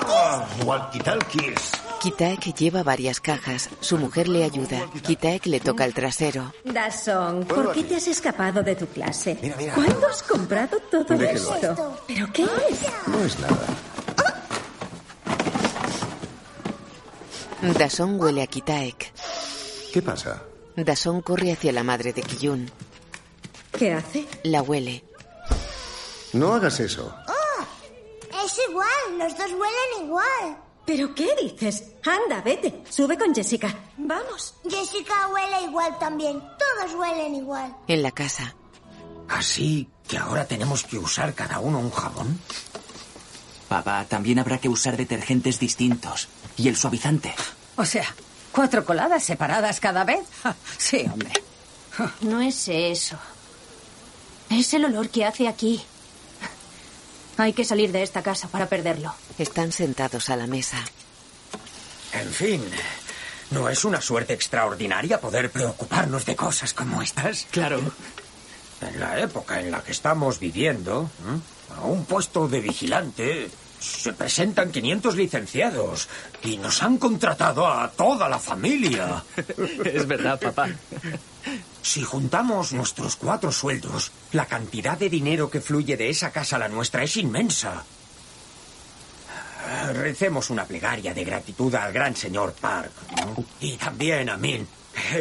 Ah, walkie-talkies. Kitaek lleva varias cajas. Su mujer le ayuda. Kitaek le toca el trasero. Dason, Vuelvo ¿por qué te has escapado de tu clase? Mira, mira. ¿Cuándo has comprado todo Déjelo esto? ¿Pero qué es? No es nada. Dason huele a Kitaek. ¿Qué pasa? Dason corre hacia la madre de Kiyun. ¿Qué hace? La huele. No hagas eso. Es igual, los dos huelen igual. ¿Pero qué dices? Anda, vete. Sube con Jessica. Vamos. Jessica huele igual también. Todos huelen igual. En la casa. ¿Así que ahora tenemos que usar cada uno un jabón? Papá, también habrá que usar detergentes distintos. Y el suavizante. O sea, cuatro coladas separadas cada vez. Sí, hombre. No es eso. Es el olor que hace aquí. Hay que salir de esta casa para perderlo. Están sentados a la mesa. En fin, ¿no es una suerte extraordinaria poder preocuparnos de cosas como estas? Claro. En la época en la que estamos viviendo, ¿eh? a un puesto de vigilante se presentan 500 licenciados y nos han contratado a toda la familia. Es verdad, papá. Si juntamos nuestros cuatro sueldos, la cantidad de dinero que fluye de esa casa a la nuestra es inmensa. Recemos una plegaria de gratitud al gran señor Park. ¿no? Y también a Min.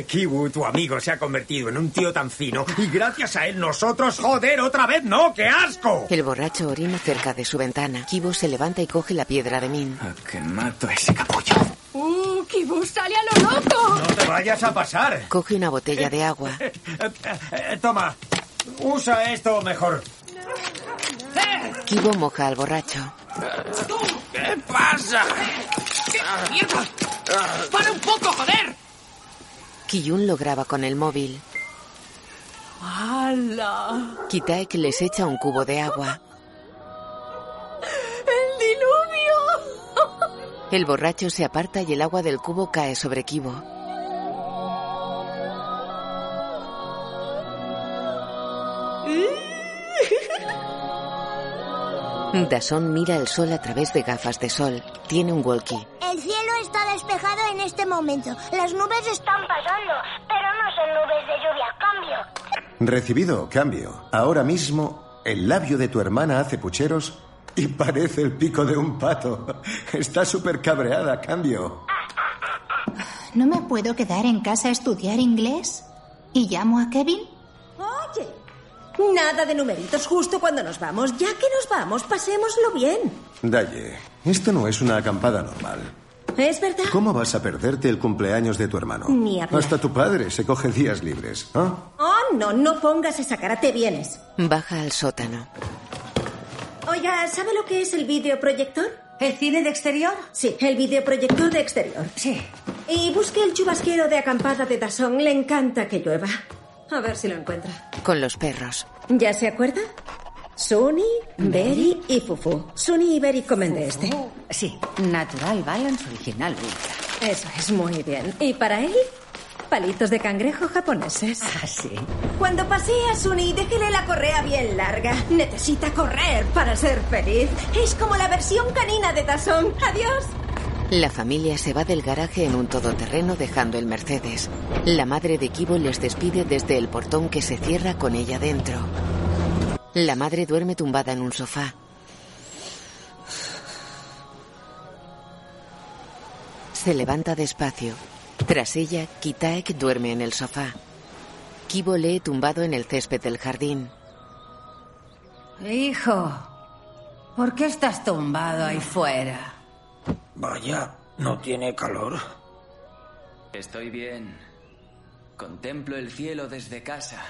Kibu, tu amigo, se ha convertido en un tío tan fino y gracias a él nosotros, joder, otra vez no, qué asco. El borracho orina cerca de su ventana. Kibo se levanta y coge la piedra de Min. que mato a ese capullo. ¡Uh, Kibu, sale a lo loco! No te vayas a pasar. Coge una botella de agua. Eh, eh, toma, usa esto mejor. Kibo moja al borracho. ¿Qué pasa? ¿Qué mierda? ¡Para un poco, joder! Kiyun lo graba con el móvil. ¡Hala! Kitaek les echa un cubo de agua. El borracho se aparta y el agua del cubo cae sobre Kibo. Dason mira el sol a través de gafas de sol. Tiene un walkie. El cielo está despejado en este momento. Las nubes están pasando, pero no son nubes de lluvia. Cambio. Recibido, cambio. Ahora mismo, el labio de tu hermana hace pucheros y parece el pico de un pato. Está súper cabreada, cambio. ¿No me puedo quedar en casa a estudiar inglés? ¿Y llamo a Kevin? Oye, nada de numeritos justo cuando nos vamos. Ya que nos vamos, pasémoslo bien. Daye, esto no es una acampada normal. ¿Es verdad? ¿Cómo vas a perderte el cumpleaños de tu hermano? Ni hablar. Hasta tu padre se coge días libres. ¿ah? Oh, no, no pongas esa cara, te vienes. Baja al sótano. Oiga, ¿sabe lo que es el videoproyector? ¿El cine de exterior? Sí, el videoproyector de exterior. Sí. Y busque el chubasquero de acampada de Dasson. Le encanta que llueva. A ver si lo encuentra. Con los perros. ¿Ya se acuerda? Suni, Berry y Fufu. Suni y Berry comen de este. Sí, Natural Balance Original Ultra. Eso es muy bien. ¿Y para él? Palitos de cangrejo japoneses. Ah, sí. Cuando pasee a Suni, déjele la correa bien larga. Necesita correr para ser feliz. Es como la versión canina de Tazón. Adiós. La familia se va del garaje en un todoterreno dejando el Mercedes. La madre de Kibo les despide desde el portón que se cierra con ella dentro. La madre duerme tumbada en un sofá. Se levanta despacio. Tras ella, Kitaek duerme en el sofá. Kibo lee tumbado en el césped del jardín. Hijo, ¿por qué estás tumbado ahí fuera? Vaya, ¿no tiene calor? Estoy bien. Contemplo el cielo desde casa.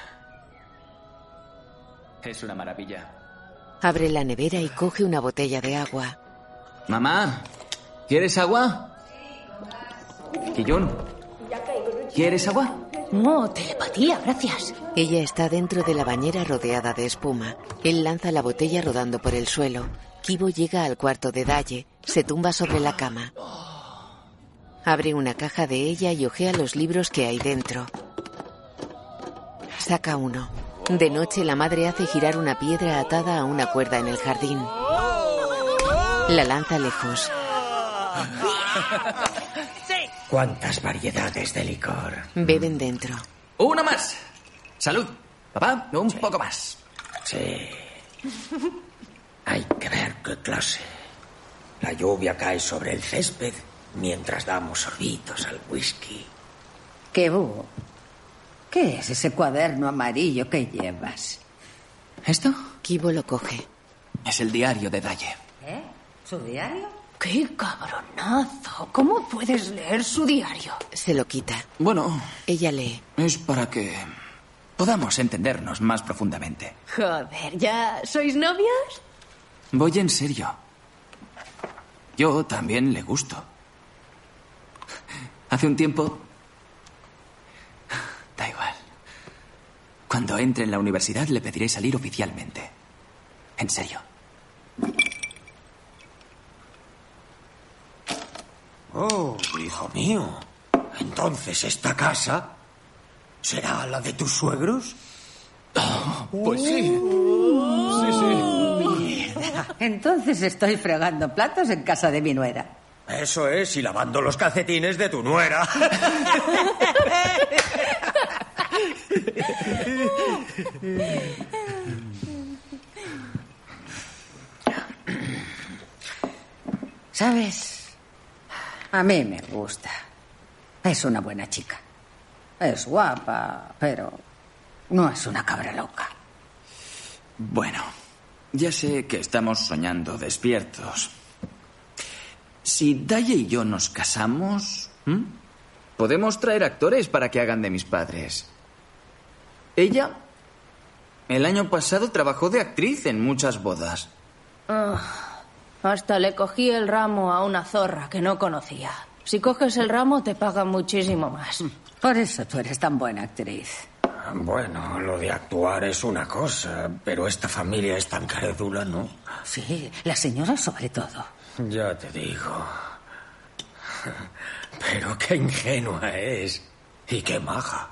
Es una maravilla. Abre la nevera y coge una botella de agua. Mamá, ¿quieres agua? Kiyun, ¿quieres agua? No, telepatía, gracias. Ella está dentro de la bañera rodeada de espuma. Él lanza la botella rodando por el suelo. Kibo llega al cuarto de Daye. Se tumba sobre la cama. Abre una caja de ella y ojea los libros que hay dentro. Saca uno. De noche la madre hace girar una piedra atada a una cuerda en el jardín. La lanza lejos. ¿Cuántas variedades de licor? Beben dentro. Una más. Salud. Papá, un poco más. Sí. Hay que ver qué clase. La lluvia cae sobre el césped mientras damos sorbitos al whisky. ¿Qué hubo? ¿Qué es ese cuaderno amarillo que llevas? ¿Esto? Kibo lo coge. Es el diario de Daye. ¿Eh? ¿Su diario? ¡Qué cabronazo! ¿Cómo puedes leer su diario? Se lo quita. Bueno, Ella lee. es para que podamos entendernos más profundamente. Joder, ¿ya sois novios? Voy en serio. Yo también le gusto. Hace un tiempo... Da igual. Cuando entre en la universidad le pediré salir oficialmente. En serio. Oh, hijo mío. Entonces, ¿esta casa será la de tus suegros? Pues sí. Sí, sí. Entonces estoy fregando platos en casa de mi nuera. Eso es, y lavando los calcetines de tu nuera. ¿Sabes? A mí me gusta. Es una buena chica. Es guapa, pero no es una cabra loca. Bueno, ya sé que estamos soñando despiertos. Si Daya y yo nos casamos, podemos traer actores para que hagan de mis padres. Ella, el año pasado, trabajó de actriz en muchas bodas. Ah, hasta le cogí el ramo a una zorra que no conocía. Si coges el ramo te pagan muchísimo más. Por eso tú eres tan buena actriz. Bueno, lo de actuar es una cosa, pero esta familia es tan crédula, ¿no? Sí, la señora sobre todo. Ya te digo. Pero qué ingenua es. Y qué maja.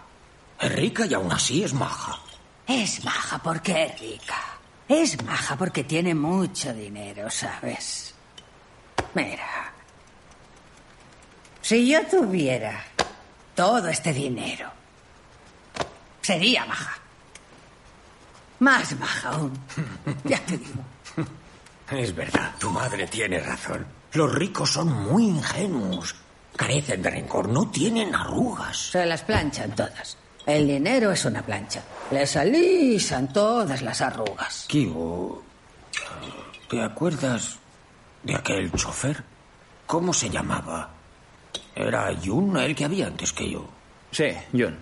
Es rica y aún así es maja. Es maja porque es rica. Es maja porque tiene mucho dinero, ¿sabes? Mira. Si yo tuviera todo este dinero, sería maja. Más maja aún. Ya te digo. Es verdad, tu madre tiene razón. Los ricos son muy ingenuos. Carecen de rencor, no tienen arrugas. Se las planchan todas. El dinero es una plancha. Les alisan todas las arrugas. Kibo, ¿te acuerdas de aquel chofer? ¿Cómo se llamaba? Era Yun el que había antes que yo. Sí, Yun.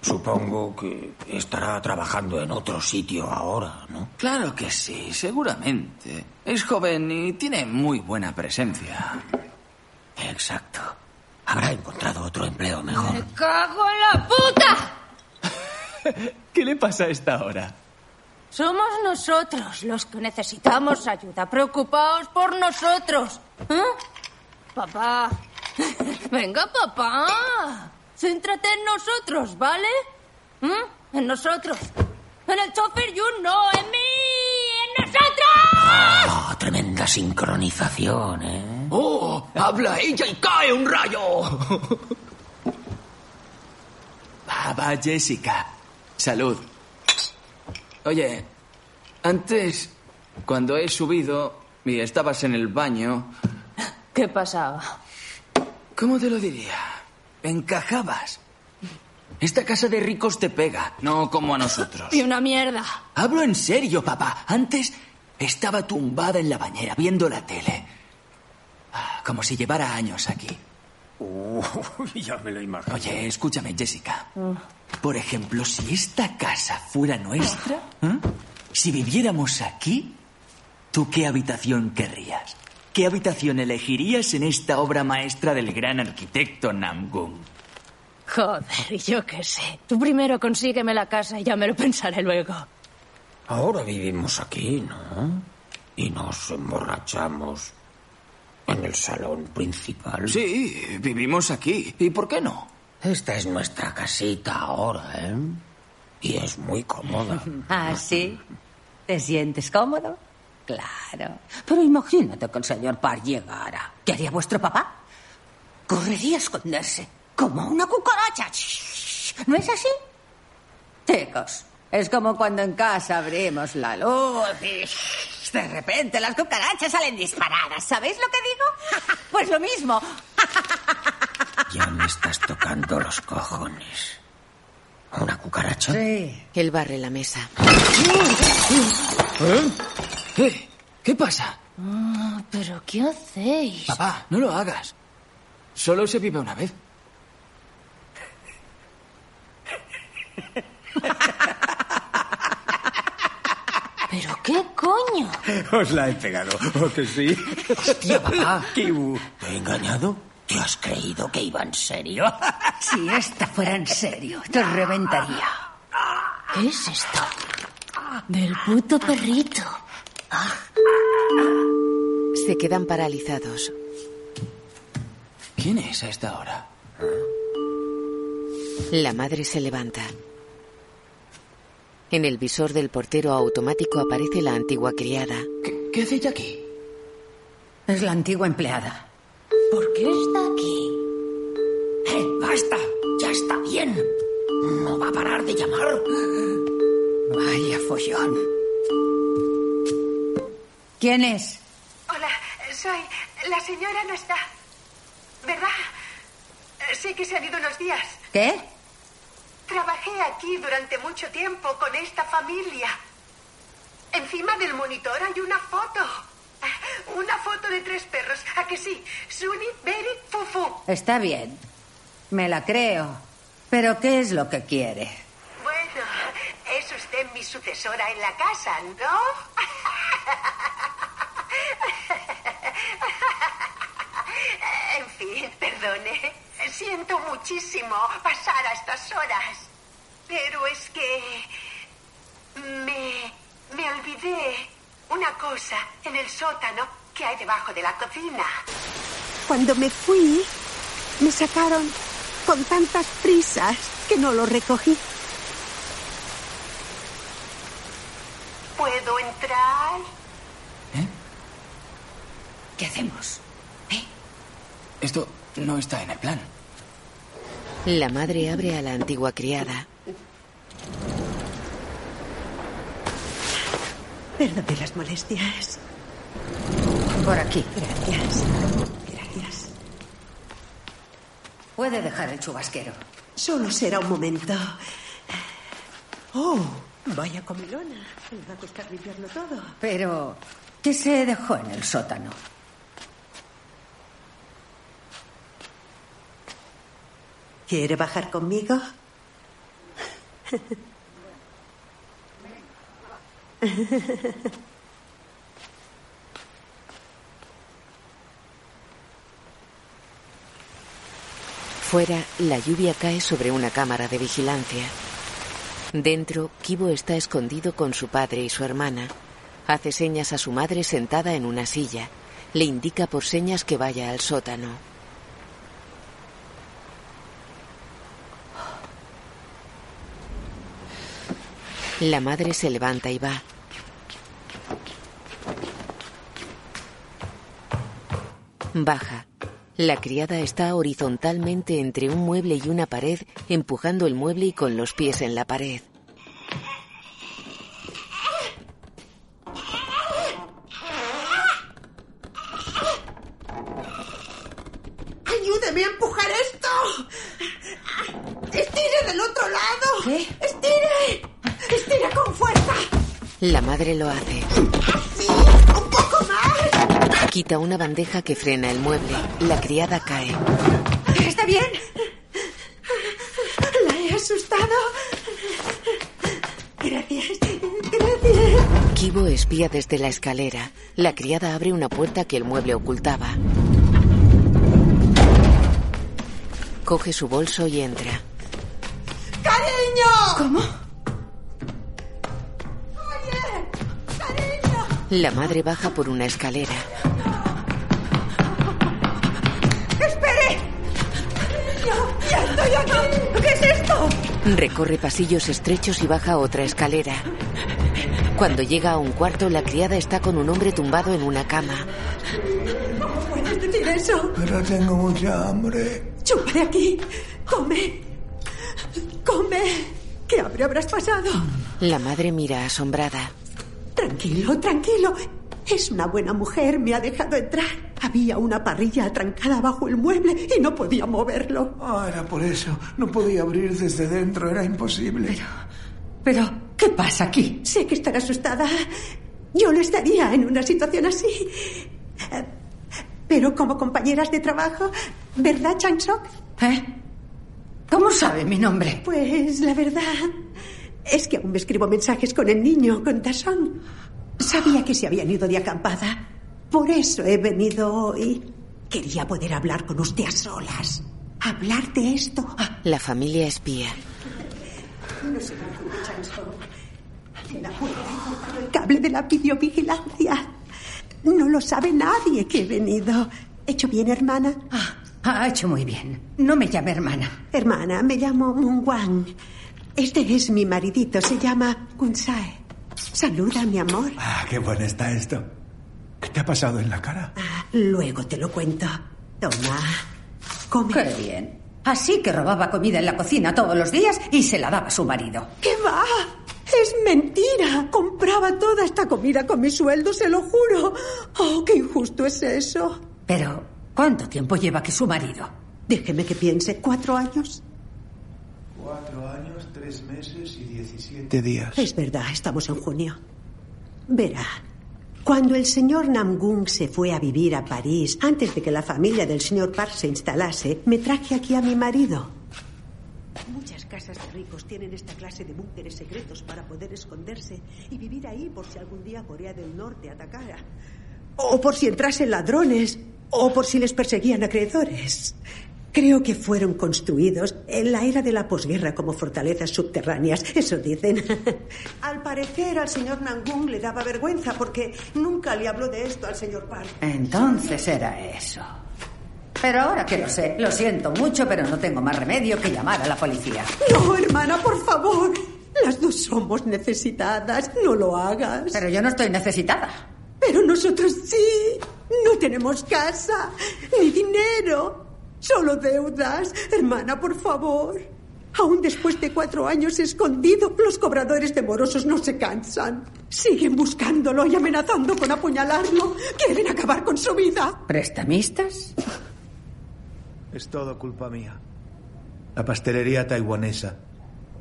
Supongo que estará trabajando en otro sitio ahora, ¿no? Claro que sí, seguramente. Es joven y tiene muy buena presencia. Exacto. Habrá encontrado otro empleo mejor. ¡Me cago en la puta! ¿Qué le pasa a esta hora? Somos nosotros los que necesitamos ayuda. Preocupaos por nosotros. ¿Eh? Papá. Venga, papá. Céntrate en nosotros, ¿vale? ¿Mm? En nosotros. En el chofer Jun, no, en mí. ¡En nosotros! Oh, tremenda sincronización, ¿eh? ¡Oh! Habla ella y cae un rayo. Va, Jessica. Salud. Oye, antes, cuando he subido y estabas en el baño, ¿Qué pasaba? ¿cómo te lo diría? Encajabas. Esta casa de ricos te pega, no como a nosotros. Y una mierda. Hablo en serio, papá. Antes estaba tumbada en la bañera viendo la tele. Como si llevara años aquí. Uy, ya me lo imagino. Oye, escúchame, Jessica. Por ejemplo, si esta casa fuera nuestra, ¿eh? si viviéramos aquí, ¿tú qué habitación querrías? ¿Qué habitación elegirías en esta obra maestra del gran arquitecto Namgung? Joder, yo qué sé. Tú primero consígueme la casa y ya me lo pensaré luego. Ahora vivimos aquí, ¿no? Y nos emborrachamos en el salón principal. Sí, vivimos aquí. ¿Y por qué no? Esta es nuestra casita ahora, ¿eh? Y es muy cómoda. ¿Ah, sí? ¿Te sientes cómodo? Claro. Pero imagínate que el señor Parr llegara. ¿Qué haría vuestro papá? Correría a esconderse, como una cucaracha. ¿No es así? Chicos, es como cuando en casa abrimos la luz y de repente las cucarachas salen disparadas. ¿Sabéis lo que digo? Pues lo mismo. Ya me estás tocando los cojones. ¿Una cucaracha? Sí. Él barre la mesa. ¿Eh? ¿Qué? ¿Qué pasa? Ah, ¿Pero qué hacéis? Papá, no lo hagas. Solo se vive una vez. ¿Pero qué coño? Os la he pegado, ¿o que sí? Hostia, papá. Kibu. ¿Te he engañado? ¿Te has creído que iba en serio? Si esta fuera en serio, te reventaría. ¿Qué es esto? Del puto perrito. Se quedan paralizados. ¿Quién es a esta hora? La madre se levanta. En el visor del portero automático aparece la antigua criada. ¿Qué, qué hace ella aquí? Es la antigua empleada. ¿Por qué está aquí? ¡Eh, basta! ¡Ya está bien! No va a parar de llamar. Vaya follón. ¿Quién es? Hola, soy. La señora no está. ¿Verdad? Sé que se han ido unos días. ¿Qué? Trabajé aquí durante mucho tiempo con esta familia. Encima del monitor hay una foto. Una foto de tres perros. ¿A que sí? Suni, Beri, Fufu. Está bien. Me la creo. Pero ¿qué es lo que quiere? Bueno, es usted mi sucesora en la casa, ¿no? En fin, perdone. Siento muchísimo pasar a estas horas. Pero es que... Me... Me olvidé una cosa en el sótano que hay debajo de la cocina. Cuando me fui, me sacaron con tantas prisas que no lo recogí. ¿Puedo entrar? ¿Qué hacemos? Esto no está en el plan. La madre abre a la antigua criada. Perdone las molestias. Por aquí. Gracias. Gracias. Puede dejar el chubasquero. Solo será un momento. Oh, vaya comilona. Me va a costar limpiarlo todo. Pero, ¿qué se dejó en el sótano? ¿Quiere bajar conmigo? Fuera, la lluvia cae sobre una cámara de vigilancia. Dentro, Kibo está escondido con su padre y su hermana. Hace señas a su madre sentada en una silla. Le indica por señas que vaya al sótano. La madre se levanta y va. Baja. La criada está horizontalmente entre un mueble y una pared, empujando el mueble y con los pies en la pared. ¡Ayúdeme a empujar esto! ¡Estire del otro lado! ¿Qué? ¡Estire! ¡Estire con fuerza! La madre lo hace. ¡Sí! ¡Un poco más! Quita una bandeja que frena el mueble. La criada cae. ¿Está bien? ¿La he asustado? Gracias. Gracias. Kibo espía desde la escalera. La criada abre una puerta que el mueble ocultaba. Coge su bolso y entra. ¡Cariño! ¿Cómo? La madre baja por una escalera. ¡Espere! ¡Ya estoy aquí! ¿Qué es esto? Recorre pasillos estrechos y baja otra escalera. Cuando llega a un cuarto, la criada está con un hombre tumbado en una cama. ¿Cómo puedes decir eso? Pero tengo mucha hambre. ¡Chupa de aquí! ¡Come! ¡Come! ¿Qué hambre habrás pasado? La madre mira asombrada. Tranquilo, tranquilo. Es una buena mujer, me ha dejado entrar. Había una parrilla atrancada bajo el mueble y no podía moverlo. Ah, era por eso. No podía abrir desde dentro, era imposible. Pero, ¿qué pasa aquí? Sé que estará asustada, yo no estaría en una situación así. Eh, Pero como compañeras de trabajo, ¿verdad, Changsok? ¿Eh? ¿Cómo sabe mi nombre? Pues la verdad es que aún me escribo mensajes con el niño, con Tasson. Sabía que se habían ido de acampada. Por eso he venido hoy. Quería poder hablar con usted a solas. Hablar de esto. La familia espía. No se preocupe. La puerta he cortado el cable de la videovigilancia. No lo sabe nadie que he venido. ¿Hecho bien, hermana? Ha hecho muy bien. No me llame hermana. Hermana, me llamo Mungwang. Este es mi maridito, se llama Kunsae. Saluda, mi amor. Ah, qué bueno está esto. ¿Qué te ha pasado en la cara? Luego te lo cuento. Toma. Come. Qué bien. Así que robaba comida en la cocina todos los días y se la daba a su marido. ¿Qué va? Es mentira. Compraba toda esta comida con mi sueldo, se lo juro. Oh, qué injusto es eso. Pero, ¿cuánto tiempo lleva que su marido? Déjeme que piense. ¿Cuatro años? Cuatro años, tres meses y diecisiete días. Es verdad, estamos en junio. Verá, cuando el señor Namgung se fue a vivir a París, antes de que la familia del señor Park se instalase, me traje aquí a mi marido. Muchas casas de ricos tienen esta clase de búnkeres secretos para poder esconderse y vivir ahí por si algún día Corea del Norte atacara. O por si entrasen ladrones, o por si les perseguían acreedores. Creo que fueron construidos en la era de la posguerra como fortalezas subterráneas, eso dicen. al parecer al señor Nangung le daba vergüenza porque nunca le habló de esto al señor Park. Entonces era eso. Pero ahora que lo sé, lo siento mucho, pero no tengo más remedio que llamar a la policía. No, hermana, por favor. Las dos somos necesitadas. No lo hagas. Pero yo no estoy necesitada. Pero nosotros sí. No tenemos casa, ni dinero. Solo deudas. Hermana, por favor. Aún después de cuatro años escondido, los cobradores de morosos no se cansan. Siguen buscándolo y amenazando con apuñalarlo. Quieren acabar con su vida. ¿Prestamistas? Es todo culpa mía. La pastelería taiwanesa.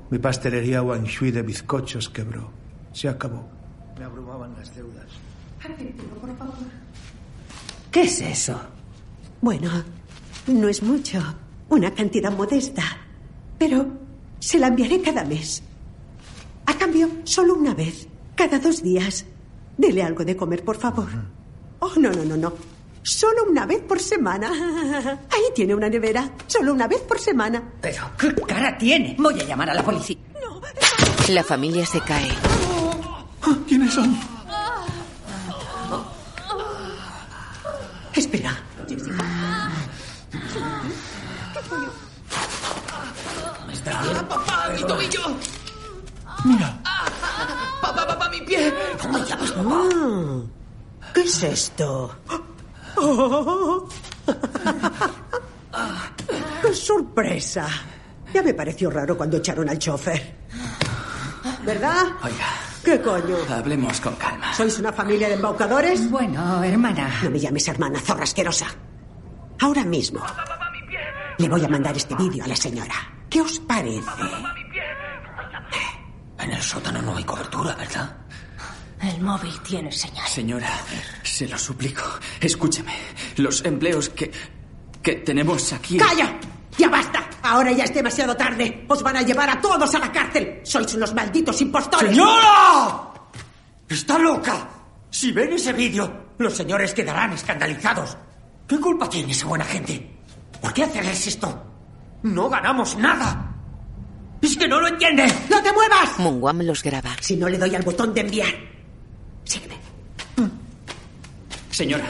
Mi pastelería Wangshui de bizcochos quebró. Se acabó. Me abrumaban las deudas. Argentino, por favor. ¿Qué es eso? Bueno, no es mucho. Una cantidad modesta. Pero se la enviaré cada mes. A cambio, solo una vez. Cada dos días. Dele algo de comer, por favor. Oh, no, no, no, no. Solo una vez por semana. Ahí tiene una nevera. Solo una vez por semana. Pero, ¿qué cara tiene? Voy a llamar a la policía. La familia se cae. ¿Quiénes son? Espera. ¡Ah, papá! ¡Mi tobillo! Mira. ¡Papá, papá, mi pie! Llamas papá. ¿Qué es esto? Oh. ¡Qué sorpresa! Ya me pareció raro cuando echaron al chofer. ¿Verdad? Oiga, ¿Qué coño? hablemos con calma. ¿Sois una familia de embaucadores? Bueno, hermana. No me llames hermana, zorra asquerosa. Ahora mismo le voy a mandar este vídeo a la señora. ¿Qué os parece? En el sótano no hay cobertura, ¿verdad? El móvil tiene señal. Señora, se lo suplico. Escúcheme. Los empleos que. que tenemos aquí. ¡Calla! ¡Ya basta! Ahora ya es demasiado tarde. Os van a llevar a todos a la cárcel. Sois unos malditos impostores. ¡Señora! ¡Está loca! Si ven ese vídeo, los señores quedarán escandalizados. ¿Qué culpa tiene esa buena gente? ¿Por qué hacerles esto? No ganamos nada. Es que no lo entiende. ¡No te muevas! Mungwam los graba. Si no le doy al botón de enviar. Sígueme. Señora,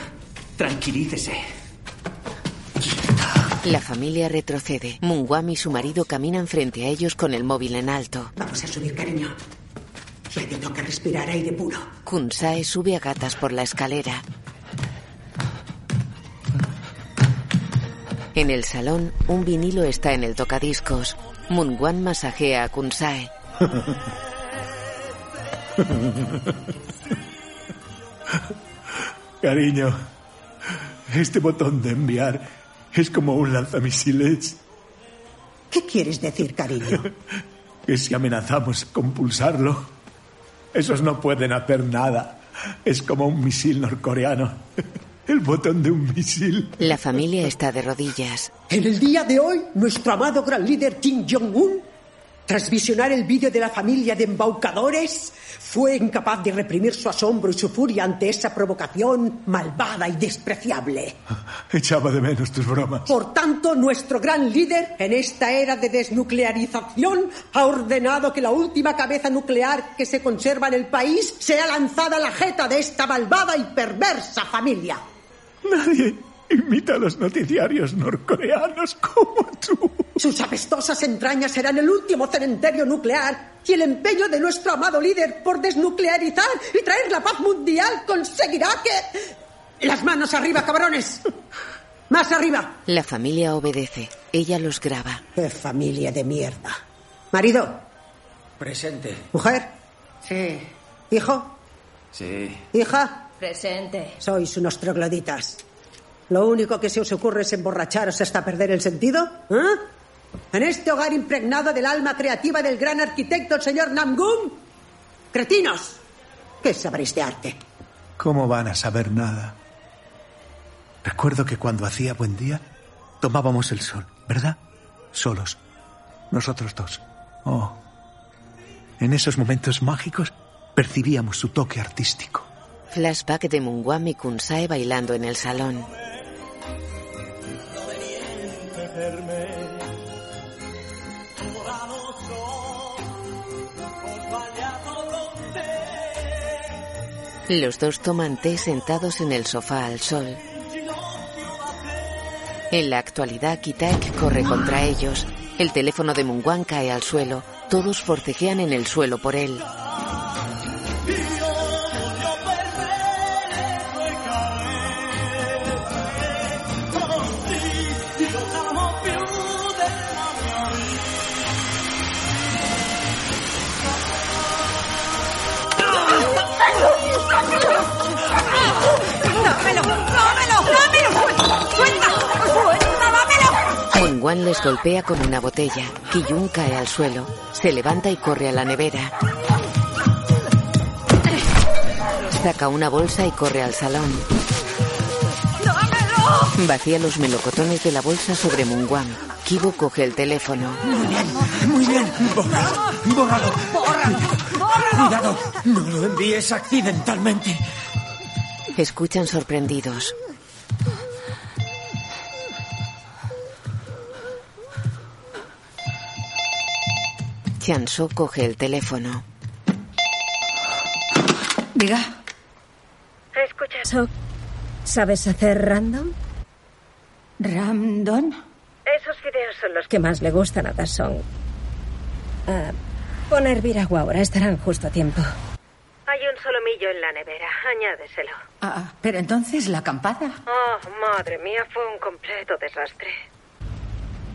tranquilícese. La familia retrocede. Mungwam y su marido caminan frente a ellos con el móvil en alto. Vamos a subir, cariño. Ya te toca respirar aire puro. Kunsae sube a gatas por la escalera. En el salón, un vinilo está en el tocadiscos. Mungwan masajea a Kunsae. Cariño, este botón de enviar es como un lanzamisiles ¿Qué quieres decir, cariño? que si amenazamos con pulsarlo, esos no pueden hacer nada. Es como un misil norcoreano. El botón de un misil. La familia está de rodillas. En el día de hoy, nuestro amado gran líder Kim Jong-un, tras visionar el vídeo de la familia de embaucadores, fue incapaz de reprimir su asombro y su furia ante esa provocación malvada y despreciable. Echaba de menos tus bromas. Por tanto, nuestro gran líder, en esta era de desnuclearización, ha ordenado que la última cabeza nuclear que se conserva en el país sea lanzada a la jeta de esta malvada y perversa familia. Nadie imita a los noticiarios norcoreanos como tú. Sus apestosas entrañas serán el último cementerio nuclear y el empeño de nuestro amado líder por desnuclearizar y traer la paz mundial conseguirá que... Las manos arriba, cabrones. Más arriba. La familia obedece. Ella los graba. ¡Qué familia de mierda! Marido, Presente. mujer, Sí. hijo, Sí. hija, Presente. sois unos trogloditas. ¿Lo único que se os ocurre es emborracharos hasta perder el sentido? ¿Eh? ¿En este hogar impregnado del alma creativa del gran arquitecto, el señor Namgun? ¡Cretinos! ¿Qué sabréis de arte? ¿Cómo van a saber nada? Recuerdo que cuando hacía buen día, tomábamos el sol, ¿verdad? Solos. Nosotros dos. Oh. En esos momentos mágicos percibíamos su toque artístico. Flashback de Mungwam y Kunsae bailando en el salón. Los dos toman té sentados en el sofá al sol. En la actualidad, Kitaek corre contra ellos. El teléfono de Mungwan cae al suelo. Todos forcejean en el suelo por él. ¡Dámelo! Mungwan les golpea con una botella. Kiyun cae al suelo. Se levanta y corre a la nevera. Saca una bolsa y corre al salón. Vacía los melocotones de la bolsa sobre Mungwan. Kibo coge el teléfono. Muy bien, muy bien. Bórralo, bórralo. Cuidado, no lo envíes accidentalmente. Escuchan sorprendidos. Chanso coge el teléfono. Diga. Escucha. So, ¿Sabes hacer random? ¿Ramdon? Esos videos son los que más le gustan a Dasson. Ah, pon a hervir agua ahora, estarán justo a tiempo. Hay un solomillo en la nevera. Añádeselo. Ah, pero entonces la acampada. Oh, madre mía, fue un completo desastre.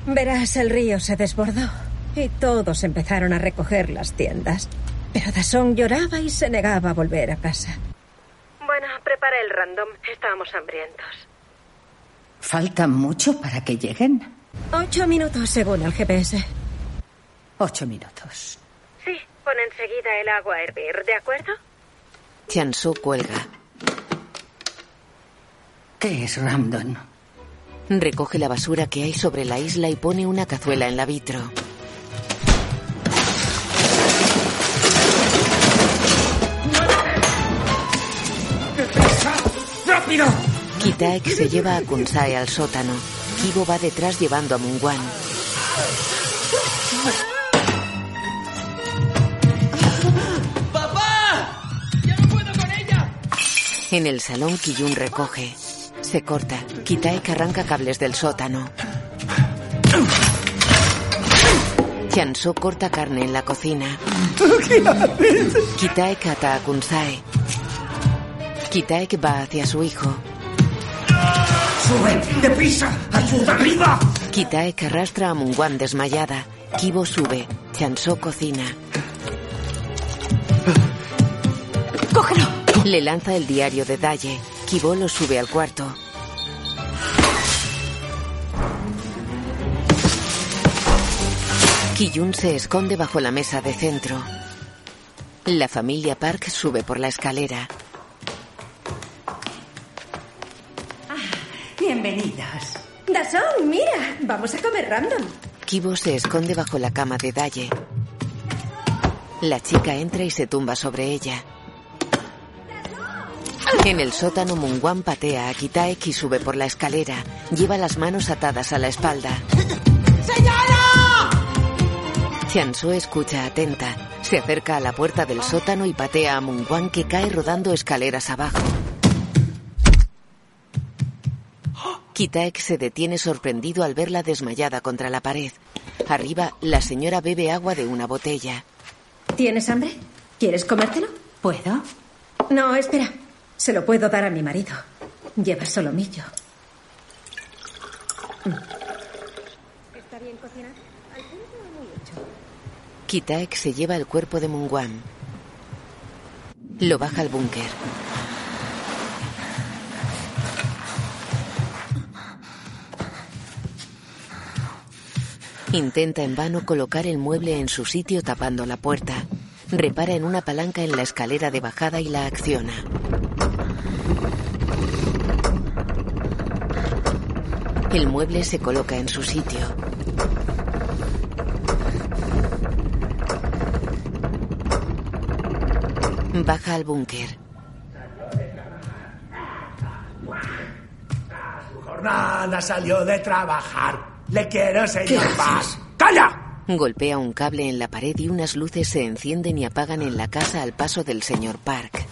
Verás, el río se desbordó y todos empezaron a recoger las tiendas. Pero Dasson lloraba y se negaba a volver a casa. Bueno, prepara el random. Estábamos hambrientos. ¿Falta mucho para que lleguen? Ocho minutos según el GPS. Ocho minutos. Sí, pon enseguida el agua a hervir, ¿de acuerdo? Chanso cuelga. ¿Qué es Ramdon? Recoge la basura que hay sobre la isla y pone una cazuela en la vitro. ¡Rápido! Kitaek se lleva a Kunsae al sótano. Kibo va detrás llevando a Mungwan. ¡Papá! ¡Ya no puedo con ella! En el salón, Kiyun recoge. Se corta. Kitaek arranca cables del sótano. Chanso corta carne en la cocina. ¿Qué haces? Kitaek ata a Kunsae. Kitaek va hacia su hijo. ¡Sube! ¡Deprisa! ¡Ayuda arriba! Kitaek arrastra a Mungwan desmayada. Kibo sube. Chanso cocina. ¡Cógelo! Le lanza el diario de Daye. Kibo lo sube al cuarto. Kiyun se esconde bajo la mesa de centro. La familia Park sube por la escalera. Bienvenidos. Dasón, mira, vamos a comer random. Kibo se esconde bajo la cama de Daye. La chica entra y se tumba sobre ella. En el sótano, Mungwan patea a Kitaek y sube por la escalera. Lleva las manos atadas a la espalda. ¡Señora! Tianso escucha atenta. Se acerca a la puerta del sótano y patea a Mungwan que cae rodando escaleras abajo. Kitaek se detiene sorprendido al verla desmayada contra la pared. Arriba, la señora bebe agua de una botella. ¿Tienes hambre? ¿Quieres comértelo? ¿Puedo? No, espera. Se lo puedo dar a mi marido. Lleva solomillo. Mm. ¿Está bien cocinado? ¿Al punto o muy hecho? Kitaek se lleva el cuerpo de Mungwan. Lo baja al búnker. Intenta en vano colocar el mueble en su sitio tapando la puerta. Repara en una palanca en la escalera de bajada y la acciona. El mueble se coloca en su sitio. Baja al búnker. Su jornada salió de trabajar. Le quiero, señor Bass. ¡Calla! Golpea un cable en la pared y unas luces se encienden y apagan en la casa al paso del señor Park.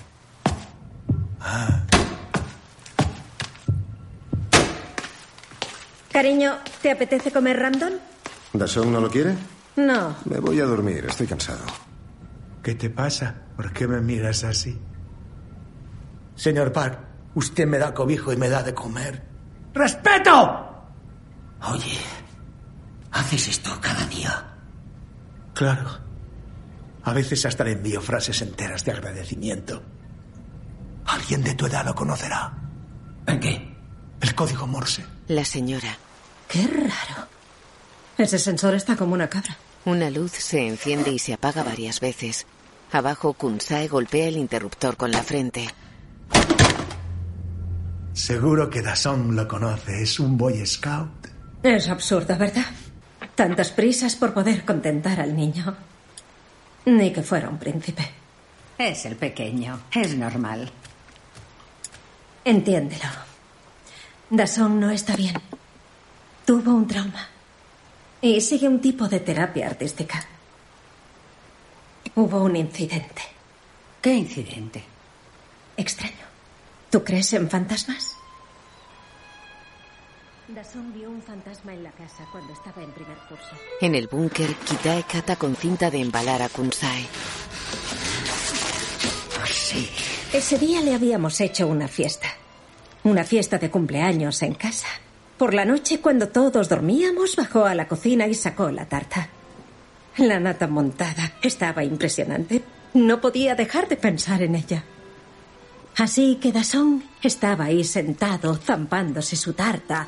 Cariño, ¿te apetece comer random? ¿Dasón no lo quiere? No. Me voy a dormir, estoy cansado. ¿Qué te pasa? ¿Por qué me miras así? Señor Park, usted me da cobijo y me da de comer. ¡Respeto! Oye, ¿haces esto cada día? Claro. A veces hasta le envío frases enteras de agradecimiento. Alguien de tu edad lo conocerá. ¿En qué? El código Morse. La señora. Qué raro. Ese sensor está como una cabra. Una luz se enciende y se apaga varias veces. Abajo, Kunsae golpea el interruptor con la frente. Seguro que Dasson lo conoce. Es un Boy Scout. Es absurdo, ¿verdad? Tantas prisas por poder contentar al niño. Ni que fuera un príncipe. Es el pequeño. Es normal. Entiéndelo. Dasson no está bien. Tuvo un trauma. Y sigue un tipo de terapia artística. Hubo un incidente. ¿Qué incidente? Extraño. ¿Tú crees en fantasmas? Dasson vio un fantasma en la casa cuando estaba en primer curso. En el búnker, Kitae cata con cinta de embalar a Kunsae. Sí. Ese día le habíamos hecho una fiesta. Una fiesta de cumpleaños en casa. Por la noche, cuando todos dormíamos, bajó a la cocina y sacó la tarta. La nata montada estaba impresionante. No podía dejar de pensar en ella. Así que Dasson estaba ahí sentado, zampándose su tarta,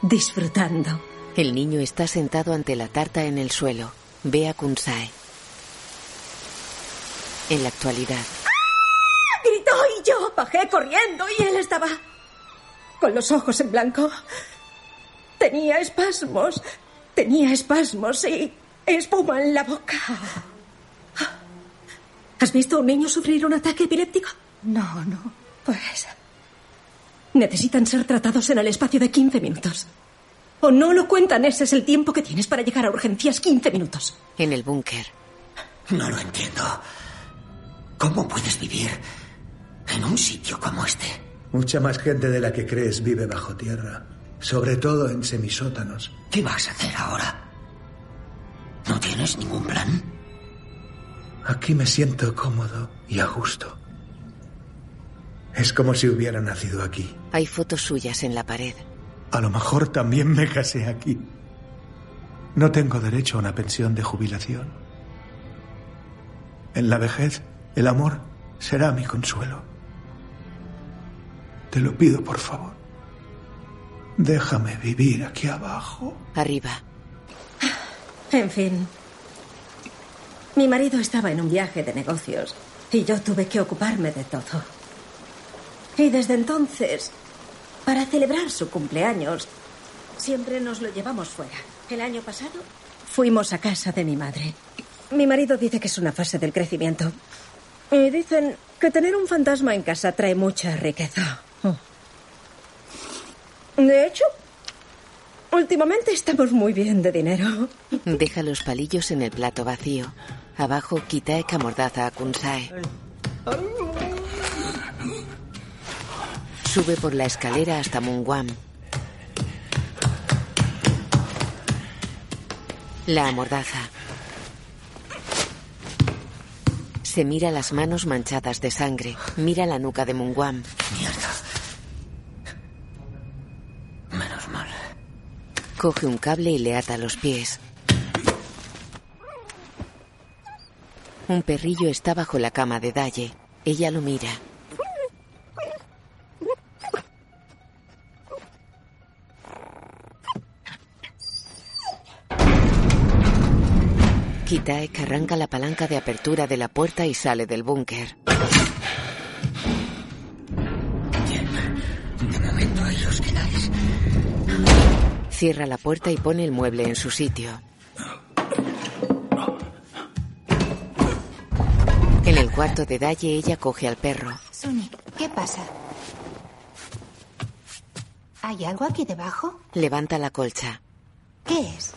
disfrutando. El niño está sentado ante la tarta en el suelo. Ve a Kunsae. En la actualidad, Gritó y yo bajé corriendo y él estaba con los ojos en blanco. Tenía espasmos, tenía espasmos y espuma en la boca. ¿Has visto a un niño sufrir un ataque epiléptico? No, no. Pues necesitan ser tratados en el espacio de 15 minutos. O no lo cuentan, ese es el tiempo que tienes para llegar a urgencias, 15 minutos. en el búnker, No lo entiendo. ¿Cómo puedes vivir en un sitio como este? Mucha más gente de la que crees vive bajo tierra. Sobre todo en semisótanos. ¿Qué vas a hacer ahora? ¿No tienes ningún plan? Aquí me siento cómodo y a gusto. Es como si hubiera nacido aquí. hay fotos suyas en la pared. A lo mejor también me casé aquí. No tengo derecho a una pensión de jubilación. En la vejez, el amor será mi consuelo. Te lo pido, por favor. Déjame vivir aquí abajo. Arriba, En fin. Mi marido estaba en un viaje de negocios y yo tuve que ocuparme de todo. Y desde entonces Para celebrar su cumpleaños, siempre nos lo llevamos fuera. El año pasado fuimos a casa de mi madre. Mi marido dice que es una fase del crecimiento. Y dicen que tener un fantasma en casa trae mucha riqueza. Oh. De hecho, últimamente estamos muy bien de dinero. Deja los palillos en el plato vacío. Abajo, Kitaek amordaza a Kunsae. Sube por la escalera hasta Mungwam. La amordaza. Se mira las manos manchadas de sangre. Mira la nuca de Mungwam. Menos mal. Coge un cable y le ata los pies. Un perrillo está bajo la cama de Dalle. Ella lo mira. Kitaek arranca la palanca de apertura de la puerta y sale del búnker. De momento ahí os quedáis. Cierra la puerta y pone el mueble en su sitio. En el cuarto de Dalle ella coge al perro. Suni, ¿qué pasa? ¿Hay algo aquí debajo? Levanta la colcha. ¿Qué es?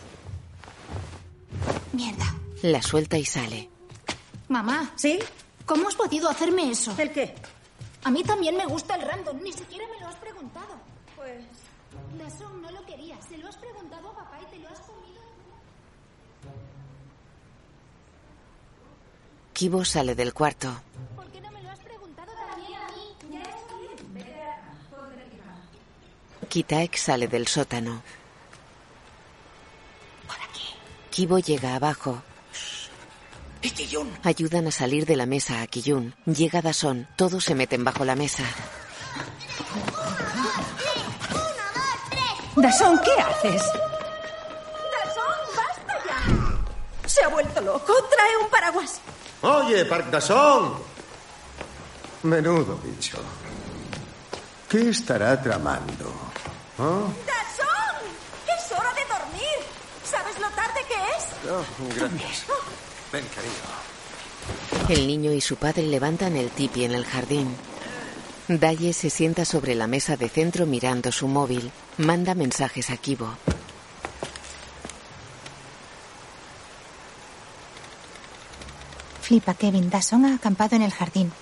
Mierda. La suelta y sale. Mamá. ¿Sí? ¿Cómo has podido hacerme eso? ¿El qué? A mí también me gusta el random. Ni siquiera me lo has preguntado. Pues... Dasson no lo quería. Se lo has preguntado a papá y te lo has comido. Kibo sale del cuarto. ¿Por qué no me lo has preguntado también a mí? Ya estoy aquí. Kitaek sale del sótano. Kibo llega abajo. Ayudan a salir de la mesa a Kiyun. Llega Dason. Todos se meten bajo la mesa. Dasón, ¿qué haces? Dasón, basta ya. Se ha vuelto loco. Trae un paraguas. Oye, Park Dasson. Menudo bicho. ¿Qué estará tramando? ¿Oh? ¡Dasón! ¡Es hora de dormir! ¿Sabes lo tarde que es? Oh, gracias. Ven. El niño y su padre levantan el tipi en el jardín. Daye se sienta sobre la mesa de centro mirando su móvil. Manda mensajes a Kibo. Flipa, Kevin. Dasson ha acampado en el jardín.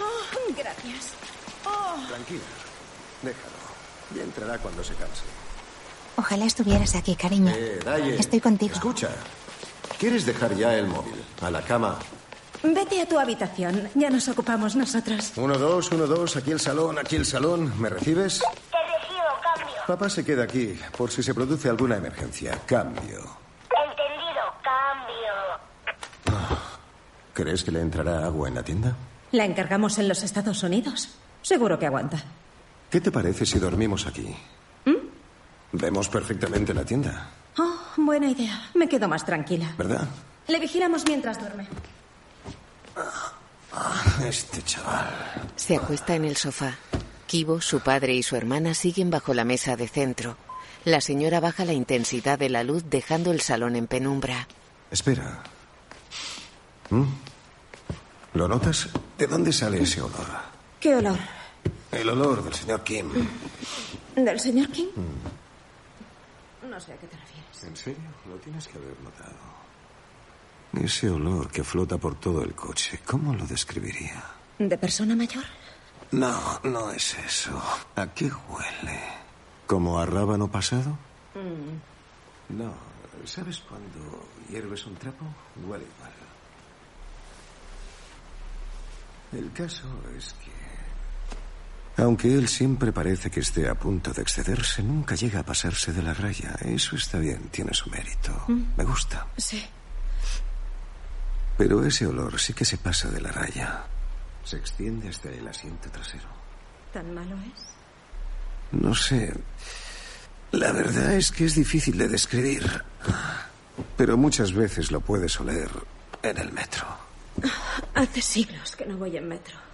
Oh, gracias. Oh. Tranquila. Déjalo. Ya entrará cuando se canse. Ojalá estuvieras aquí, cariño. Eh, Daye. Estoy contigo. Escucha. ¿Quieres dejar ya el móvil? A la cama. Vete a tu habitación. Ya nos ocupamos nosotros. Uno, dos, uno, dos. Aquí el salón, aquí el salón. ¿Me recibes? Te recibo, cambio. Papá se queda aquí por si se produce alguna emergencia. Cambio. Entendido, cambio. ¿Crees que le entrará agua en la tienda? La encargamos en los Estados Unidos. Seguro que aguanta. ¿Qué te parece si dormimos aquí? Vemos perfectamente la tienda, Oh, buena idea. Me quedo más tranquila. ¿verdad? Le vigilamos mientras duerme. Este chaval. Se acuesta en el sofá. Kibo, su padre y su hermana siguen bajo la mesa de centro. La señora baja la intensidad de la luz dejando el salón en penumbra. Espera. ¿Mm? ¿Lo notas? ¿De dónde sale ese olor? ¿Qué olor? El olor del señor Kim. ¿Del señor King? Mm. No sé a qué te refieres. ¿En serio? Lo tienes que haber notado. Ese olor que flota por todo el coche, ¿cómo lo describiría? ¿De persona mayor? No, no es eso. ¿A qué huele? ¿Como a rábano pasado? Mm. No. ¿Sabes cuando hierves un trapo? Huele igual. El caso es que... Aunque él siempre parece que esté a punto de excederse, nunca llega a pasarse de la raya. Eso está bien, tiene su mérito. Mm. Me gusta. Sí. Pero ese olor sí que se pasa de la raya. Se extiende hasta el asiento trasero. ¿Tan malo es? No sé. La verdad es que es difícil de describir. pero muchas veces lo puedes oler en el metro. Hace siglos que no voy en metro.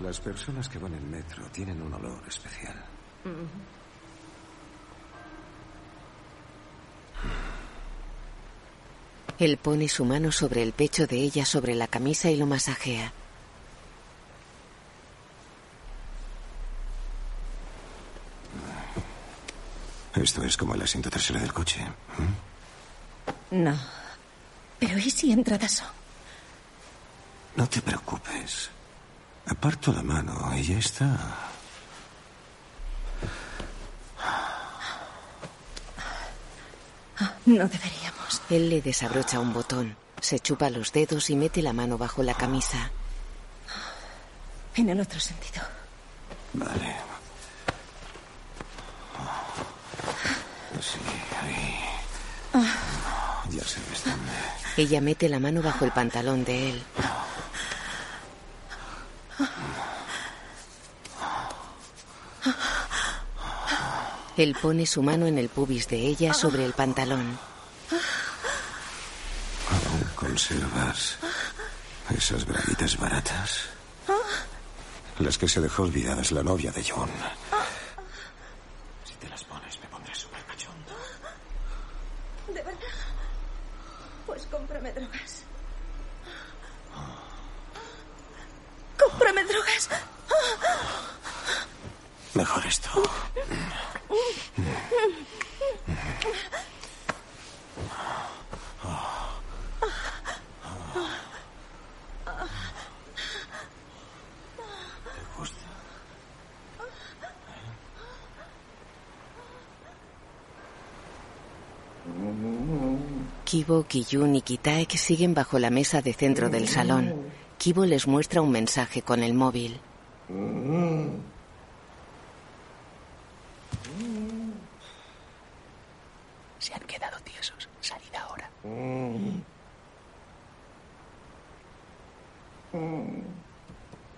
Las personas que van en metro tienen un olor especial. Él pone su mano sobre el pecho de ella sobre la camisa y lo masajea. Esto es como el asiento trasero del coche. No. Pero ¿y si entra Daso? No te preocupes. Aparto la mano y ya está. No deberíamos. Él le desabrocha un botón, se chupa los dedos y mete la mano bajo la camisa. En el otro sentido. Vale. Sí, ahí. Ya sabes dónde. Ella mete la mano bajo el pantalón de él. Él pone su mano en el pubis de ella sobre el pantalón. ¿Aún conservas esas braguitas baratas? Las que se dejó olvidadas la novia de John. Si te las pones, me pondré súper cachondo. ¿De verdad? Pues cómprame drogas. ¡Cómprame drogas! Mejor esto. Kibo, Kiyun y Kitaek siguen bajo la mesa de centro del salón. Kibo les muestra un mensaje con el móvil. Se han quedado tiesos. Salid ahora.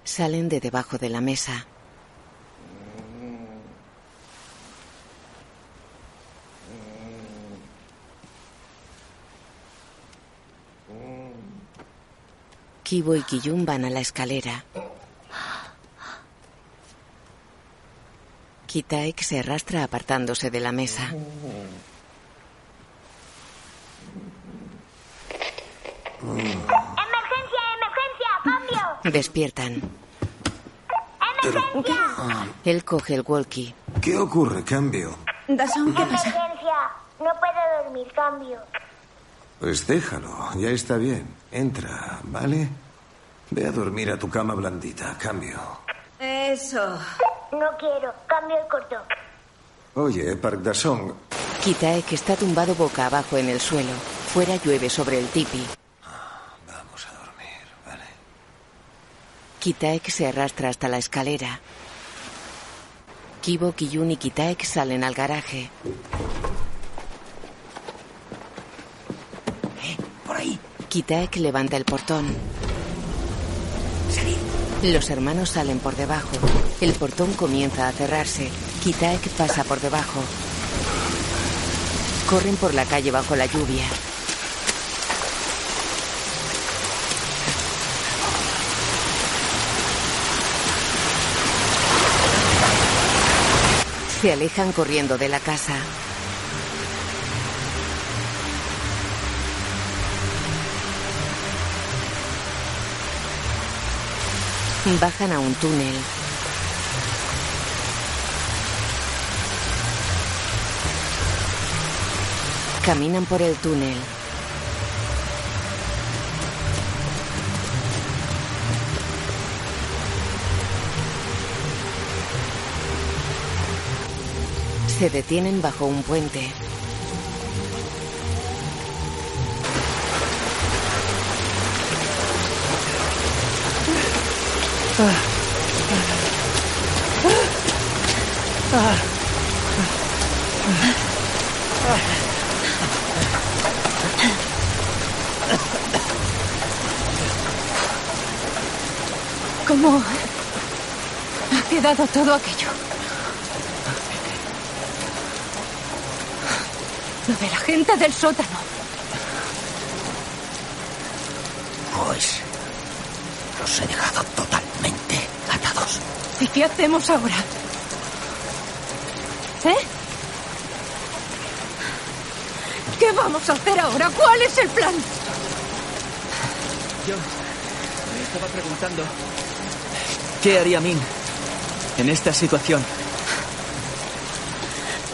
Salen de debajo de la mesa. Kibo y Kiyun van a la escalera. Kitaek se arrastra apartándose de la mesa. ¡Emergencia, emergencia! ¡Cambio! Despiertan. ¡Emergencia! Él coge el walkie. ¿Qué ocurre? Cambio. Dason, ¿qué pasa? ¡Emergencia! No puedo dormir, cambio. Pues déjalo, ya está bien. Entra, ¿vale? Ve a dormir a tu cama blandita, cambio. Eso. No quiero, cambio el corto. Oye, Park Dasong, Kitaek está tumbado boca abajo en el suelo. Fuera llueve sobre el tipi. vamos a dormir, ¿vale? Kitaek se arrastra hasta la escalera. Kibo, Kiyun y Kitaek salen al garaje. Por ahí. Kitaek levanta el portón. Los hermanos salen por debajo. El portón comienza a cerrarse. Kitaek pasa por debajo. Corren por la calle bajo la lluvia. Se alejan corriendo de la casa. Bajan a un túnel. Caminan por el túnel. Se detienen bajo un puente. ¿Cómo ha quedado todo aquello? Lo de la gente del sótano. Pues los he dejado totalmente atados. ¿Y qué hacemos ahora? ¿Eh? ¿Qué vamos a hacer ahora? ¿Cuál es el plan? Yo me estaba preguntando qué haría Min en esta situación.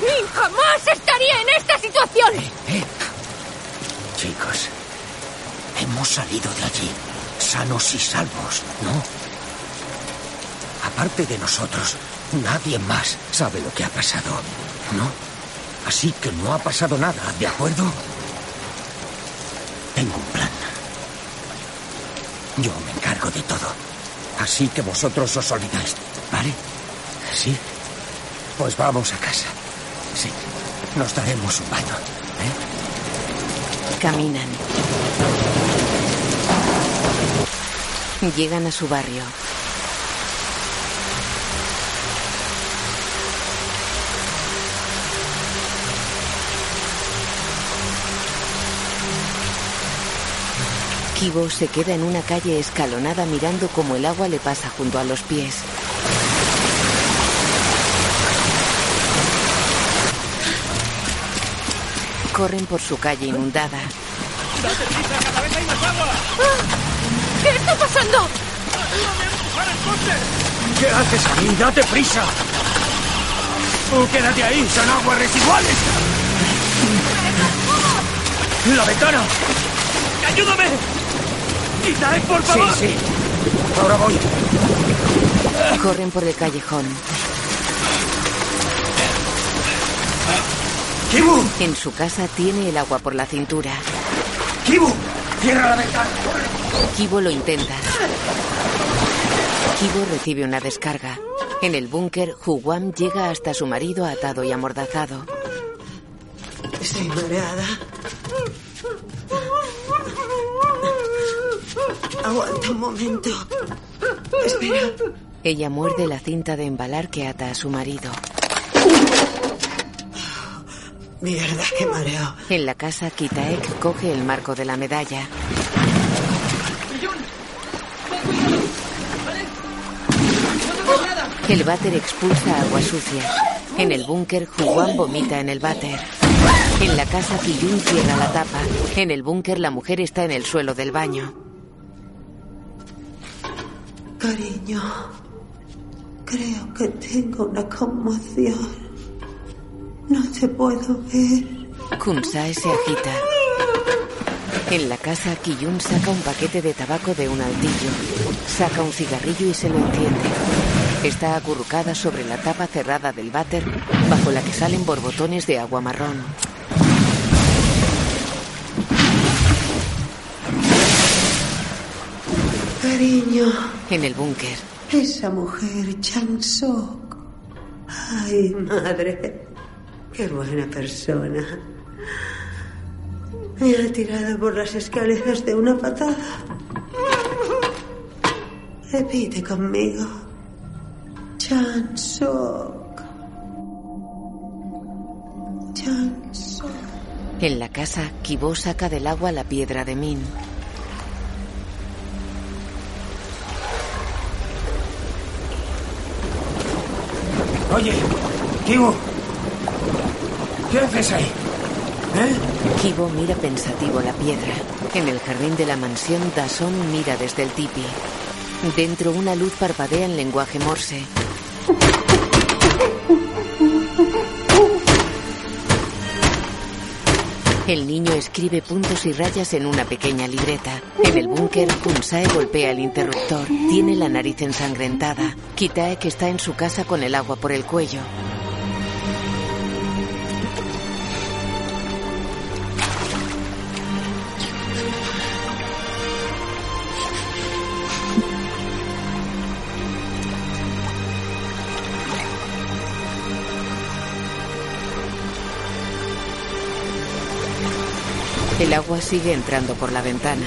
¡Min jamás estaría en esta situación! Chicos, hemos salido de allí sanos y salvos, ¿no? Aparte de nosotros, nadie más sabe lo que ha pasado, ¿no? Así que no ha pasado nada, ¿de acuerdo? Tengo un plan. Yo me encargo de todo. Así que vosotros os olvidáis, ¿vale? ¿Sí? Pues vamos a casa. Sí. Nos daremos un baño. Caminan. Llegan a su barrio. Kibo se queda en una calle escalonada mirando cómo el agua le pasa junto a los pies. Corren por su calle inundada. ¿Qué está pasando? ¿Qué haces ahí? ¡Date prisa! ¡Tú quédate ahí! ¡Son aguas residuales! ¡La ventana! ¡Ayúdame! ¡Itae, por favor! Sí, sí. Ahora voy. Corren por el callejón. ¡Kibu! En su casa tiene el agua por la cintura. ¡Kibu! ¡Cierra la ventana! Kibo lo intenta. Kibo recibe una descarga. En el búnker, Huwam llega hasta su marido atado y amordazado. Estoy mareada. Aguanta un momento. Espera. Ella muerde la cinta de embalar que ata a su marido. Mierda, qué mareo. En la casa, Kitaek coge el marco de la medalla. El váter expulsa agua sucia. En el búnker, Huwan vomita en el váter. En la casa, Kiyun cierra la tapa. En el búnker, la mujer está en el suelo del baño. Cariño, creo que tengo una conmoción. No te puedo ver. Kunsae se agita. En la casa, Kiyun saca un paquete de tabaco de un altillo. Saca un cigarrillo y se lo enciende. Está acurrucada sobre la tapa cerrada del váter, bajo la que salen borbotones de agua marrón. Cariño, En el búnker, esa mujer, Chan Sok. Ay, madre. Qué buena persona. Me ha tirado por las escaleras de una patada. Repite conmigo. Chan Sok. Chan Sok. en la casa, Kibo saca del agua la piedra de Min. Oye, Kibu. ¿Qué haces ahí? ¿Eh? Kibo mira pensativo la piedra. En el jardín de la mansión, Dason mira desde el tipi. Dentro, una luz parpadea en lenguaje morse. El niño escribe puntos y rayas en una pequeña libreta. En el búnker, Kunsae golpea el interruptor. Tiene la nariz ensangrentada. Kitae que está en su casa con el agua por el cuello. El agua sigue entrando por la ventana.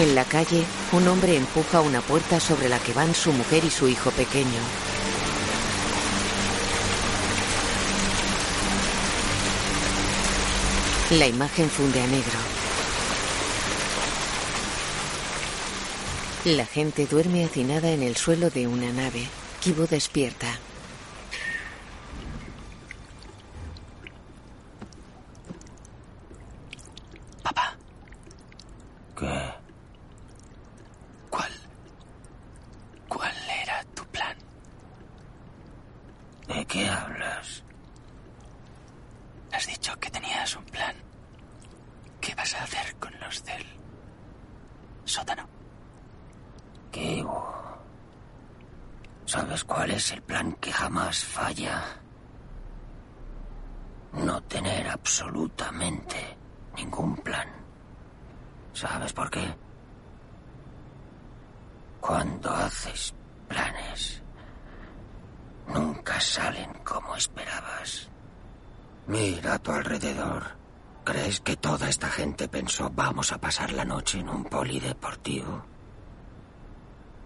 En la calle, un hombre empuja una puerta sobre la que van su mujer y su hijo pequeño. La imagen funde a negro. La gente duerme hacinada en el suelo de una nave. Kibo despierta. En un polideportivo?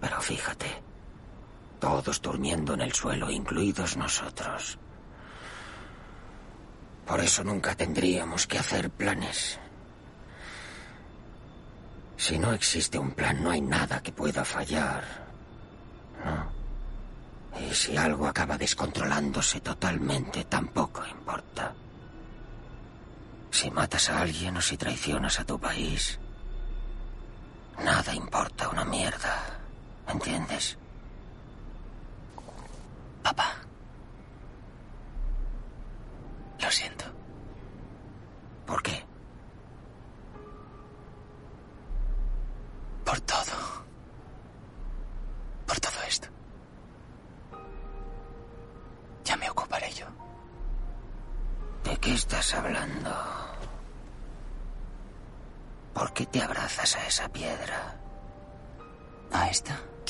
Pero fíjate, todos durmiendo en el suelo, incluidos nosotros. Por eso nunca tendríamos que hacer planes. Si no existe un plan, no hay nada que pueda fallar. ¿No? Y si algo acaba descontrolándose totalmente, tampoco importa. Si matas a alguien o si traicionas a tu país, nada importa una mierda. ¿Entiendes?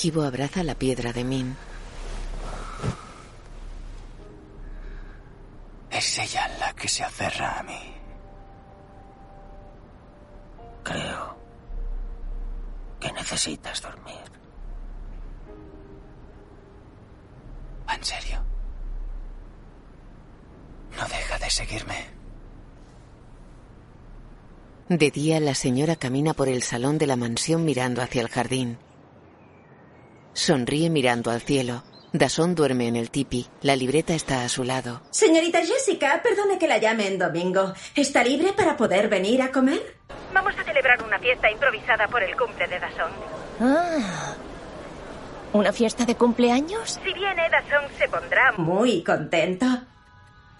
Kibo abraza la piedra de Min. Es ella la que se aferra a mí. Creo que necesitas dormir. ¿En serio? No deja de seguirme. De día, la señora camina por el salón de la mansión mirando hacia el jardín. Sonríe mirando al cielo. Dasón duerme en el tipi. La libreta está a su lado. Señorita Jessica, perdone que la llame en domingo. ¿Está libre para poder venir a comer? Vamos a celebrar una fiesta improvisada por el cumple de Dasón. Ah. ¿Una fiesta de cumpleaños? Si viene, Dasón se pondrá Muy contento.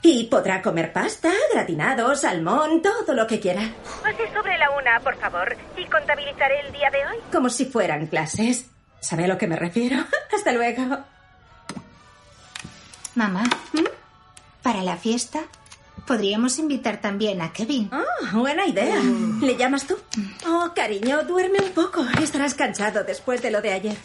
Y podrá comer pasta, gratinado, salmón, todo lo que quiera. Pase sobre la una, por favor, y contabilizaré el día de hoy. Como si fueran clases. ¿Sabe a lo que me refiero? Hasta luego. Mamá, para la fiesta podríamos invitar también a Kevin. Ah, buena idea. ¿Le llamas tú? Oh, cariño, duerme un poco. Estarás cansado después de lo de ayer.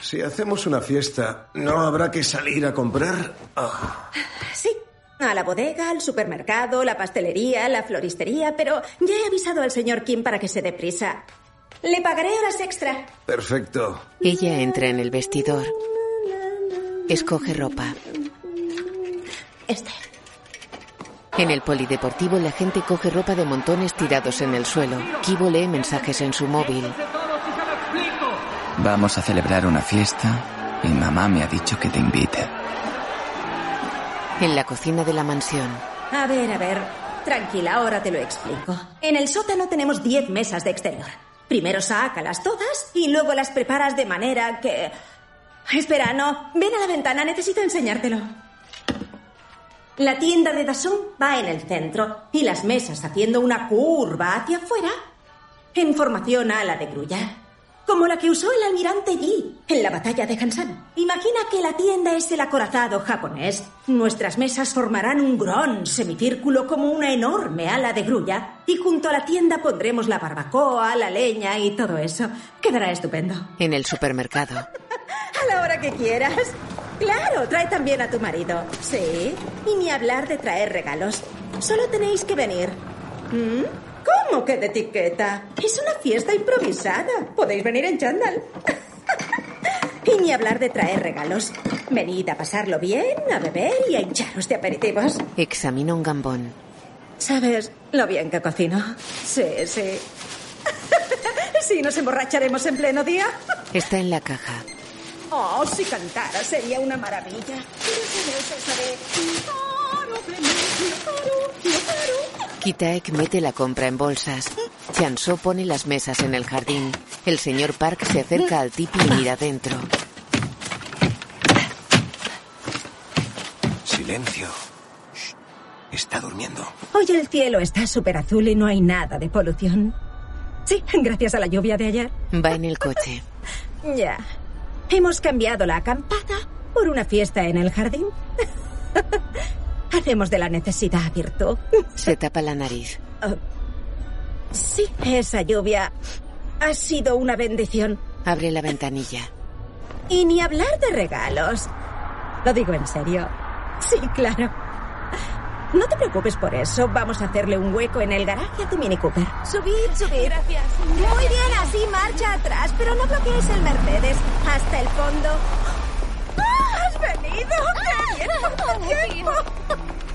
Si hacemos una fiesta, ¿no habrá que salir a comprar? Ah, Sí. A la bodega, al supermercado, la pastelería, la floristería, pero ya he avisado al señor Kim para que se dé prisa. Le pagaré horas extra. perfecto. Ella entra en el vestidor. Escoge ropa. Este. En el polideportivo la gente coge ropa de montones tirados en el suelo. Kibo lee mensajes en su móvil. Vamos a celebrar una fiesta y mamá me ha dicho que te invite. En la cocina de la mansión. A ver, a ver. Tranquila, ahora te lo explico. En el sótano tenemos 10 mesas de exterior. Primero sácalas todas y luego las preparas de manera que... Espera, no. Ven a la ventana, necesito enseñártelo. La tienda de Dasson va en el centro y las mesas haciendo una curva hacia afuera en formación a la de grulla. Como la que usó el almirante Yi en la batalla de Hansan. Imagina que la tienda es el acorazado japonés. Nuestras mesas formarán un gran semicírculo como una enorme ala de grulla y junto a la tienda pondremos la barbacoa, la leña y todo eso. Quedará estupendo. En el supermercado. A la hora que quieras. Claro, trae también a tu marido. Sí. Y ni hablar de traer regalos. Solo tenéis que venir. ¿Mm? ¿Cómo que de etiqueta? Es una fiesta improvisada. Podéis venir en chándal. y ni hablar de traer regalos. Venid a pasarlo bien, a beber y a hincharos de aperitivos. Examina un gambón. ¿Sabes lo bien que cocino? Sí, sí. sí, nos emborracharemos en pleno día. Está en la caja. Oh, si cantara sería una maravilla. Pero. Kitaek mete la compra en bolsas. Chanso pone las mesas en el jardín. El señor Park se acerca al tipi y mira dentro. Silencio. Shh. Está durmiendo. Hoy el cielo está súper azul y no hay nada de polución. Sí, gracias a la lluvia de ayer. Va en el coche. Ya. Hemos cambiado la acampada por una fiesta en el jardín. Hacemos de la necesidad virtud. Se tapa la nariz. Uh, sí, esa lluvia ha sido una bendición. Abre la ventanilla. Y ni hablar de regalos. Lo digo en serio. Sí, claro. No te preocupes por eso. Vamos a hacerle un hueco en el garaje a tu Mini Cooper. Subid, subid. Gracias. Muy bien, así marcha atrás, pero no bloquees el Mercedes. Hasta el fondo. ¡Ah, ¡Has venido! ¡Qué bien tu tiempo!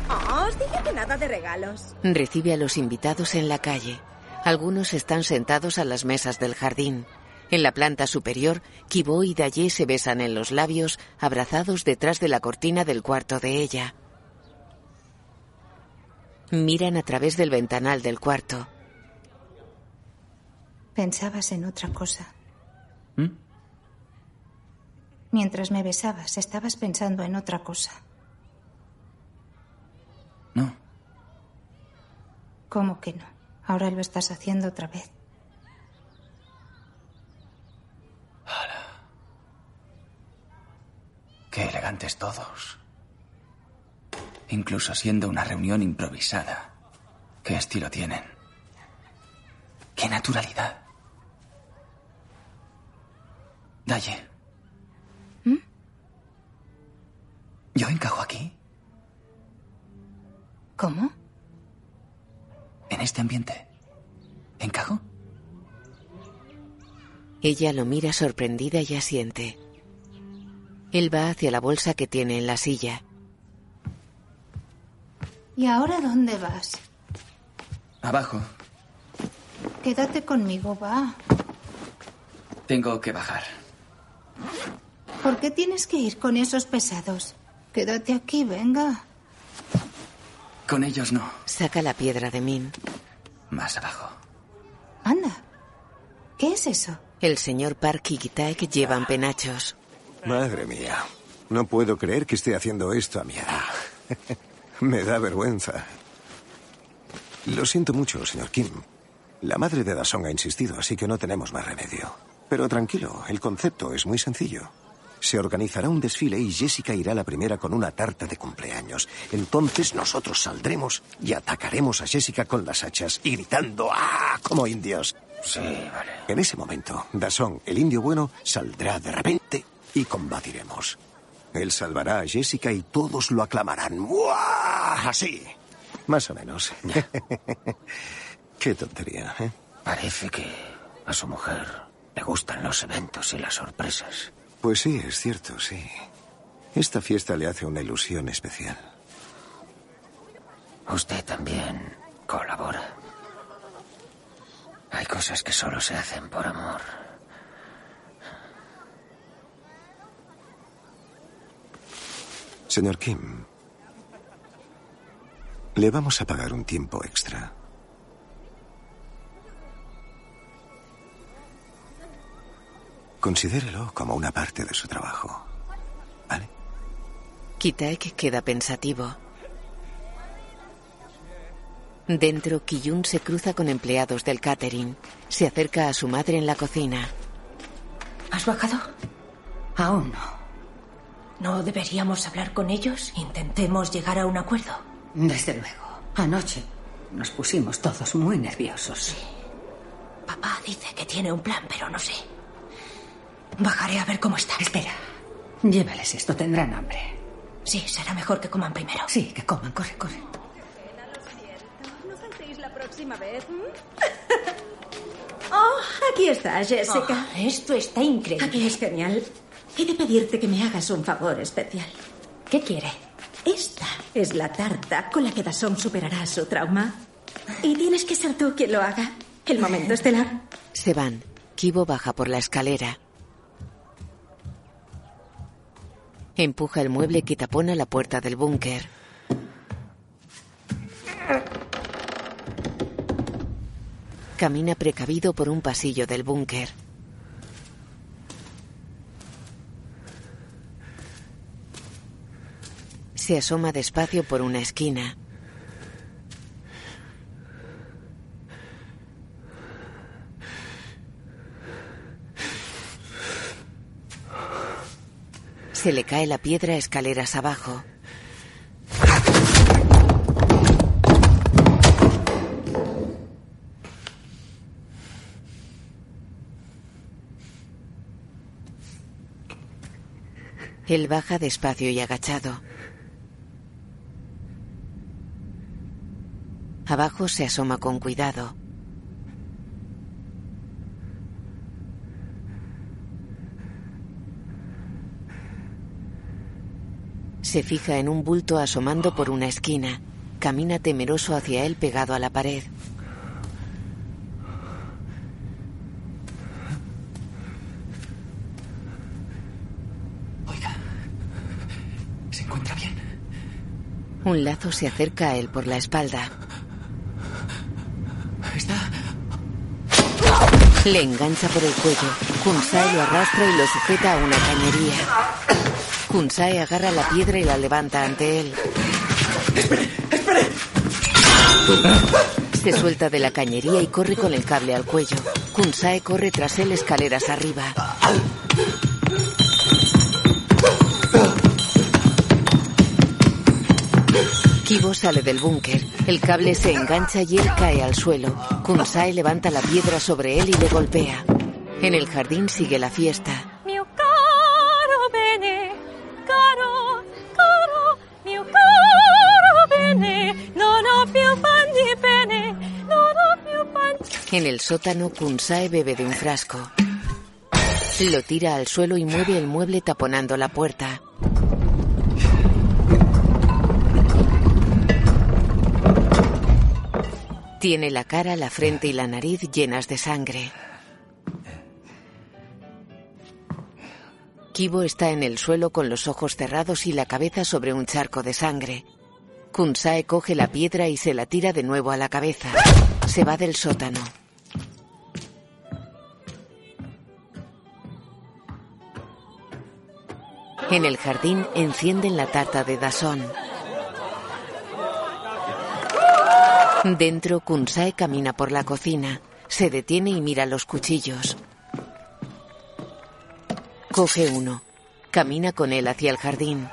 Oh, os dije que nada de regalos. Recibe a los invitados en la calle. Algunos están sentados a las mesas del jardín. En la planta superior, Kibo y Daye se besan en los labios, abrazados detrás de la cortina del cuarto de ella. Miran a través del ventanal del cuarto. Pensabas en otra cosa. Mientras me besabas, estabas pensando en otra cosa. No. ¿Cómo que no? Ahora lo estás haciendo otra vez. Qué elegantes todos. Incluso siendo una reunión improvisada. ¿Qué estilo tienen? ¡Qué naturalidad! Daye. ¿Mm? ¿Yo encajo aquí? ¿Cómo? ¿En este ambiente? ¿Encajo? Ella lo mira sorprendida y asiente. Él va hacia la bolsa que tiene en la silla. ¿Y ahora dónde vas? Abajo. Quédate conmigo, va. Tengo que bajar. ¿Por qué tienes que ir con esos pesados? Quédate aquí, venga. Con ellos no. Saca la piedra de Min. Más abajo. Anda. ¿Qué es eso? El señor Park y Kitaek llevan penachos. Madre mía. No puedo creer que esté haciendo esto a mi edad. Me da vergüenza. Lo siento mucho, señor Kim. La madre de Dasong ha insistido, así que no tenemos más remedio. Pero tranquilo, el concepto es muy sencillo. Se organizará un desfile y Jessica irá la primera con una tarta de cumpleaños. Entonces nosotros saldremos y atacaremos a Jessica con las hachas y gritando ¡Ah! como indios. Sí, vale. En ese momento, Dasong, el indio bueno, saldrá de repente y combatiremos. Él salvará a Jessica y todos lo aclamarán. ¡Buah! Así. Más o menos. Qué tontería, ¿eh? Parece que a su mujer le gustan los eventos y las sorpresas. Pues sí, es cierto, sí. Esta fiesta le hace una ilusión especial. Usted también colabora. Hay cosas que solo se hacen por amor. Señor Kim, le vamos a pagar un tiempo extra. Considérelo como una parte de su trabajo. ¿Vale? Kitaek queda pensativo. Dentro, Kiyun se cruza con empleados del catering. Se acerca a su madre en la cocina. ¿Has bajado? Aún no. ¿No deberíamos hablar con ellos? Intentemos llegar a un acuerdo. Desde luego. Anoche nos pusimos todos muy nerviosos. Sí. Papá dice que tiene un plan, pero no sé. Bajaré a ver cómo está. Espera. Llévales esto, tendrán hambre. Sí, será mejor que coman primero. Sí, que coman, corre, corre. No faltéis la próxima vez. oh, aquí está, Jessica. Oh, esto está increíble. Aquí es genial. He de pedirte que me hagas un favor especial. ¿Qué quiere? Esta Es la tarta con la que Dasom superará su trauma. Y tienes que ser tú quien lo haga. El momento estelar. Se van. Kibo baja por la escalera. Empuja el mueble que tapona la puerta del búnker. Camina precavido por un pasillo del búnker. Se asoma despacio por una esquina. Se le cae la piedra escaleras abajo. Él baja despacio y agachado. Abajo se asoma con cuidado. Se fija en un bulto asomando por una esquina. Camina temeroso hacia él pegado a la pared. ¿Se encuentra bien? Un lazo se acerca a él por la espalda. Está. Le engancha por el cuello. Kunsae lo arrastra y lo sujeta a una cañería. Kunsae agarra la piedra y la levanta ante él. ¡Espere! Se suelta de la cañería y corre con el cable al cuello. Kunsae corre tras él escaleras arriba. Kibo sale del búnker. El cable se engancha y él cae al suelo. Kunsae levanta la piedra sobre él y le golpea. En el jardín sigue la fiesta. En el sótano, Kunsae bebe de un frasco. Lo tira al suelo y mueve el mueble taponando la puerta. Tiene la cara, la frente y la nariz llenas de sangre. Kibo está en el suelo con los ojos cerrados y la cabeza sobre un charco de sangre. Kunsae coge la piedra y se la tira de nuevo a la cabeza. Se va del sótano. En el jardín encienden la tarta de Dasón. Dentro, Kunsae camina por la cocina. Se detiene y mira los cuchillos. Coge uno. Camina con él hacia el jardín.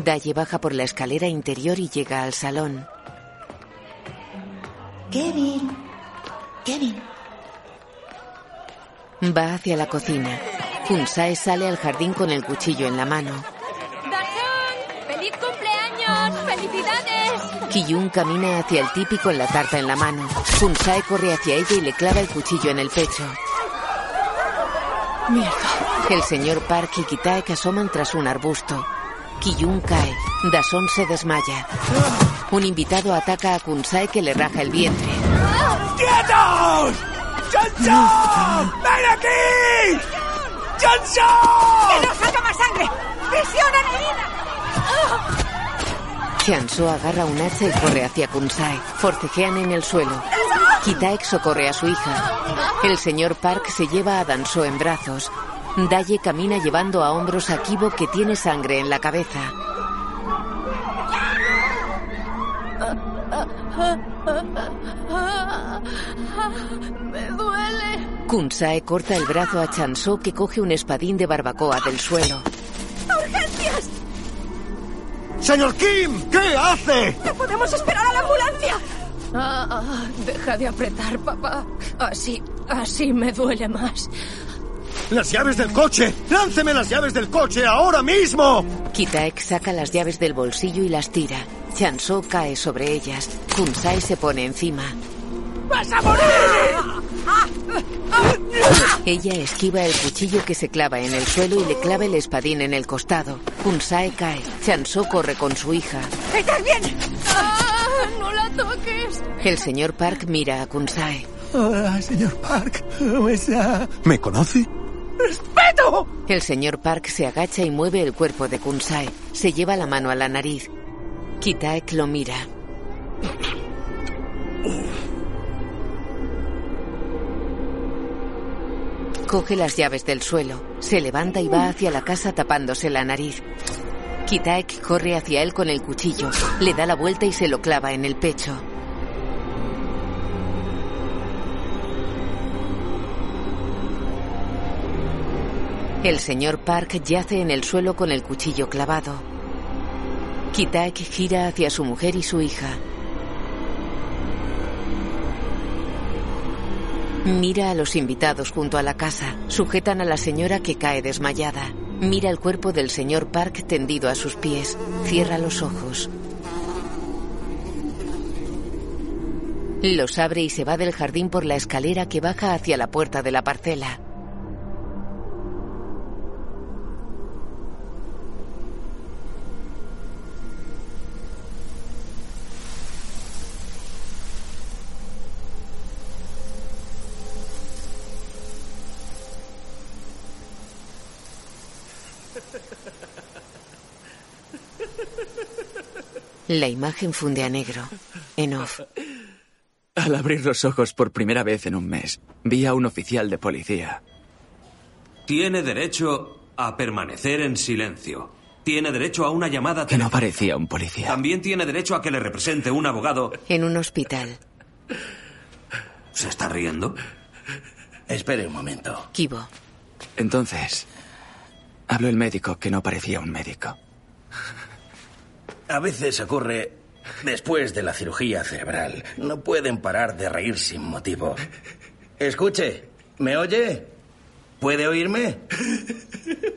Daye baja por la escalera interior y llega al salón. Kevin. Kevin. Va hacia la cocina. Kunsae sale al jardín con el cuchillo en la mano. ¡Dazón! ¡Feliz cumpleaños! ¡Felicidades! Kiyun camina hacia el tipi con la tarta en la mano. Kunsae corre hacia ella y le clava el cuchillo en el pecho. Mierda. El señor Park y Kitaek asoman tras un arbusto. Kiyun cae. Dason se desmaya. Un invitado ataca a Kunsae que le raja el vientre. ¡Quietos! ¡Johnson! ¡Ven aquí! ¡Johnson! ¡Que no salga más sangre! ¡Presión herida! Chanso agarra un hacha y corre hacia Kunsae. Forcejean en el suelo. Kitaek socorre a su hija. El señor Park se lleva a Danso en brazos. Daye camina llevando a hombros a Kibo que tiene sangre en la cabeza. Me duele. Kunsae corta el brazo a Chanso que coge un espadín de barbacoa del suelo. ¡Urgencias! ¡Señor Kim! ¿Qué hace? ¡No podemos esperar a la ambulancia! Ah, ah, deja de apretar, papá. Así, así me duele más. ¡Las llaves del coche! ¡Lánceme las llaves del coche ahora mismo! Kitaek saca las llaves del bolsillo y las tira. Chanso cae sobre ellas. Kunsae se pone encima. ¡Vas a morir! Ella esquiva el cuchillo que se clava en el suelo y le clava el espadín en el costado. Kunsae cae. Chanso corre con su hija. ¡Estás bien! ¡Ah, ¡No la toques! El señor Park mira a Kunsae. Hola, señor Park. ¿Cómo está? ¿Me conoce? ¡Respeto! El señor Park se agacha y mueve el cuerpo de Kunsae. Se lleva la mano a la nariz. Kitaek lo mira. Coge las llaves del suelo, se levanta y va hacia la casa tapándose la nariz. Kitaek corre hacia él con el cuchillo, le da la vuelta y se lo clava en el pecho. El señor Park yace en el suelo con el cuchillo clavado. Kitaek gira hacia su mujer y su hija. Mira a los invitados junto a la casa. Sujetan a la señora que cae desmayada. Mira el cuerpo del señor Park tendido a sus pies. Cierra los ojos. Los abre y se va del jardín por la escalera que baja hacia la puerta de la parcela. La imagen funde a negro. En off. Al abrir los ojos por primera vez en un mes, vi a un oficial de policía. Tiene derecho a permanecer en silencio. Tiene derecho a una llamada Que no parecía un policía. También tiene derecho a que le represente un abogado. En un hospital. ¿Se está riendo? Espere un momento. Kibo. Entonces, habló el médico que no parecía un médico. A veces ocurre después de la cirugía cerebral. No pueden parar de reír sin motivo. Escuche, ¿me oye? ¿Puede oírme?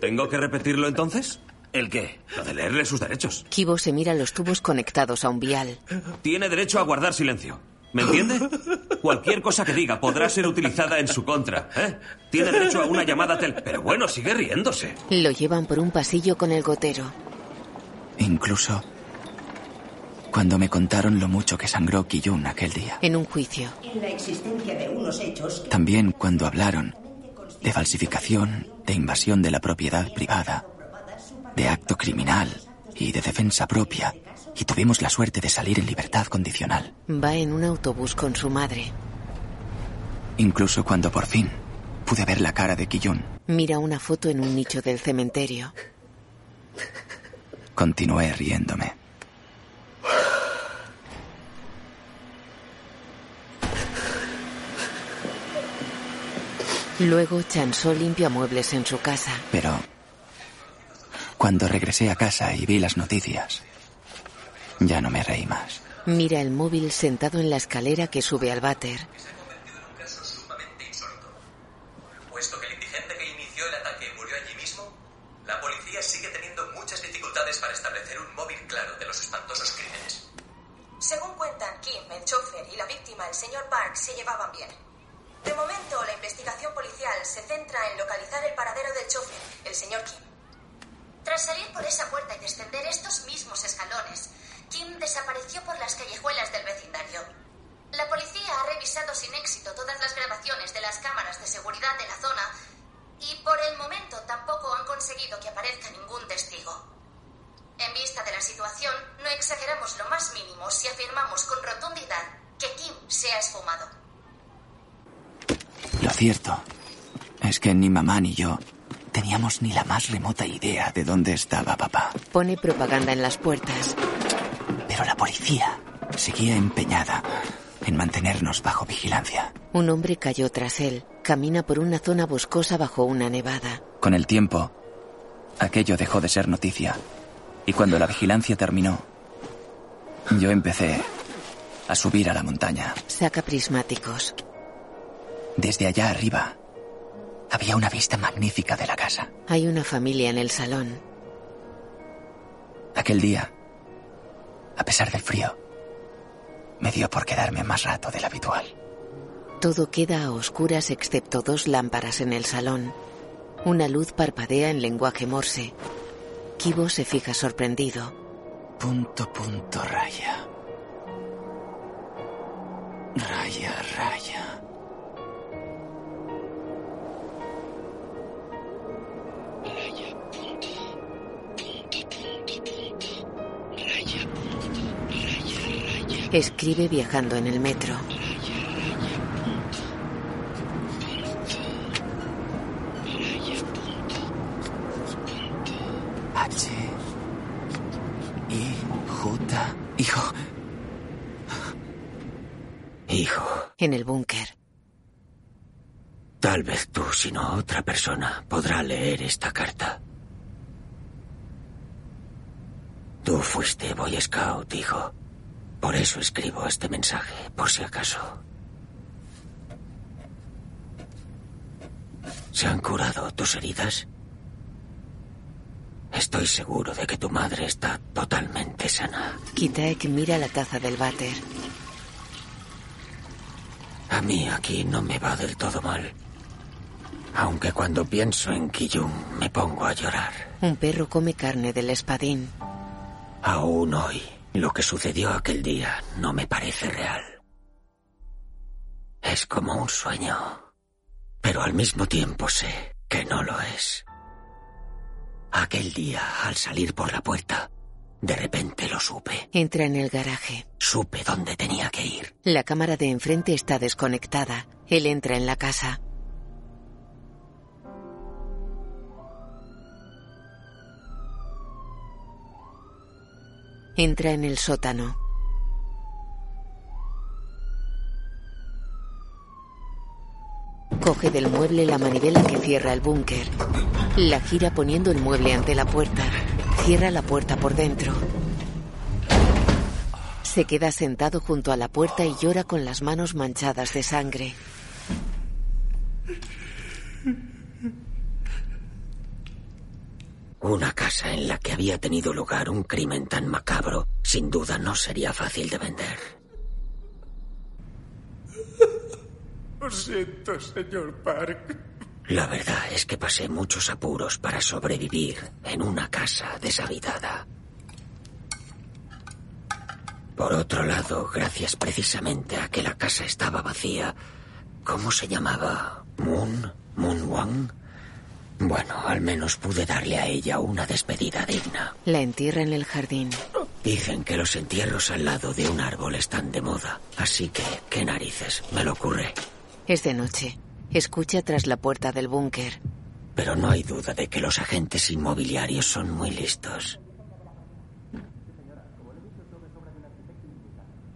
¿Tengo que repetirlo entonces? ¿El qué? Lo de leerle sus derechos. Kibo se mira los tubos conectados a un vial. Tiene derecho a guardar silencio. ¿Me entiende? Cualquier cosa que diga podrá ser utilizada en su contra. ¿eh? Tiene derecho a una llamada tel... Pero bueno, sigue riéndose. Lo llevan por un pasillo con el gotero. Incluso cuando me contaron lo mucho que sangró Kiyun aquel día. En un juicio. En la existencia de unos hechos que También cuando hablaron de falsificación, de invasión de la propiedad privada, de acto criminal y de defensa propia, y tuvimos la suerte de salir en libertad condicional. Va en un autobús con su madre. Incluso cuando por fin pude ver la cara de Kiyun, Mira una foto en un nicho del cementerio. continué riéndome. Luego Chansó limpia muebles en su casa. Pero cuando regresé a casa y vi las noticias, ya no me reí más. Mira el móvil sentado en la escalera que sube al váter. Señor Park, se llevaban bien. De momento, la investigación policial se centra en localizar el paradero del chofer, el señor Kim. Tras salir por esa puerta y descender estos mismos escalones, Kim desapareció por las callejuelas del vecindario. La policía ha revisado sin éxito todas las grabaciones de las cámaras de seguridad de la zona y por el momento tampoco han conseguido que aparezca ningún testigo. En vista de la situación, no exageramos lo más mínimo si afirmamos con rotundidad que Kim se ha esfumado. Lo cierto es que ni mamá ni yo teníamos ni la más remota idea de dónde estaba papá. Pone propaganda en las puertas. Pero la policía seguía empeñada en mantenernos bajo vigilancia. Un hombre cayó tras él. Camina por una zona boscosa bajo una nevada. Con el tiempo, aquello dejó de ser noticia. Y cuando la vigilancia terminó, yo empecé a subir a la montaña. Saca prismáticos. Desde allá arriba había una vista magnífica de la casa. Hay una familia en el salón. Aquel día, a pesar del frío, me dio por quedarme más rato del habitual. Todo queda a oscuras excepto dos lámparas en el salón. Una luz parpadea en lenguaje morse. Kibo se fija sorprendido. Punto, punto, raya. Raya, raya. Escribe viajando en el metro. H. I. J. Hijo. Hijo, En el búnker. tal vez tú, si no otra persona, podrá leer esta carta. Tú fuiste Boy Scout, hijo. Por eso escribo este mensaje, por si acaso. ¿Se han curado tus heridas? Estoy seguro de que tu madre está totalmente sana. Kitaek mira la taza del váter. A mí aquí no me va del todo mal. Aunque cuando pienso en Kiyun me pongo a llorar. Un perro come carne del espadín. Aún hoy, lo que sucedió aquel día no me parece real. Es como un sueño. Pero al mismo tiempo sé que no lo es. Aquel día, al salir por la puerta, de repente lo supe. Entra en el garaje. Supe dónde tenía que ir. La cámara de enfrente está desconectada. Él entra en la casa. Entra en el sótano. Coge del mueble la manivela que cierra el búnker. La gira poniendo el mueble ante la puerta. Cierra la puerta por dentro. Se queda sentado junto a la puerta y llora con las manos manchadas de sangre. Una casa en la que había tenido lugar un crimen tan macabro, sin duda no sería fácil de vender. Lo siento, señor Park. La verdad es que pasé muchos apuros para sobrevivir en una casa deshabitada. Por otro lado, gracias precisamente a que la casa estaba vacía, ¿cómo se llamaba? ¿Moon? ¿Moon Wang? Bueno, al menos pude darle a ella una despedida digna. La entierra en el jardín. Dicen que los entierros al lado de un árbol están de moda, así que, ¿qué narices? Me lo ocurre. Es de noche. Escucha tras la puerta del búnker. Pero no hay duda de que los agentes inmobiliarios son muy listos.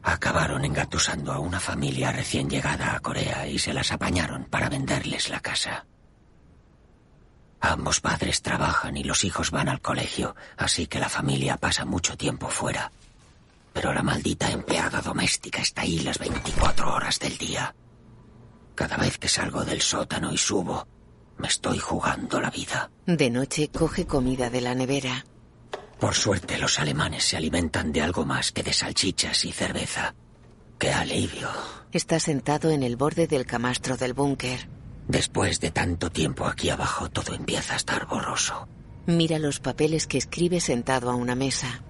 Acabaron engatusando a una familia recién llegada a Corea y se las apañaron para venderles la casa. Ambos padres trabajan y los hijos van al colegio, así que la familia pasa mucho tiempo fuera. Pero la maldita empleada doméstica está ahí las 24 horas del día. Cada vez que salgo del sótano y subo, me estoy jugando la vida. De noche coge comida de la nevera. Por suerte los alemanes se alimentan de algo más que de salchichas y cerveza. ¡Qué alivio! Está sentado en el borde del camastro del búnker. Después de tanto tiempo aquí abajo, todo empieza a estar borroso. Mira los papeles que escribe sentado a una mesa.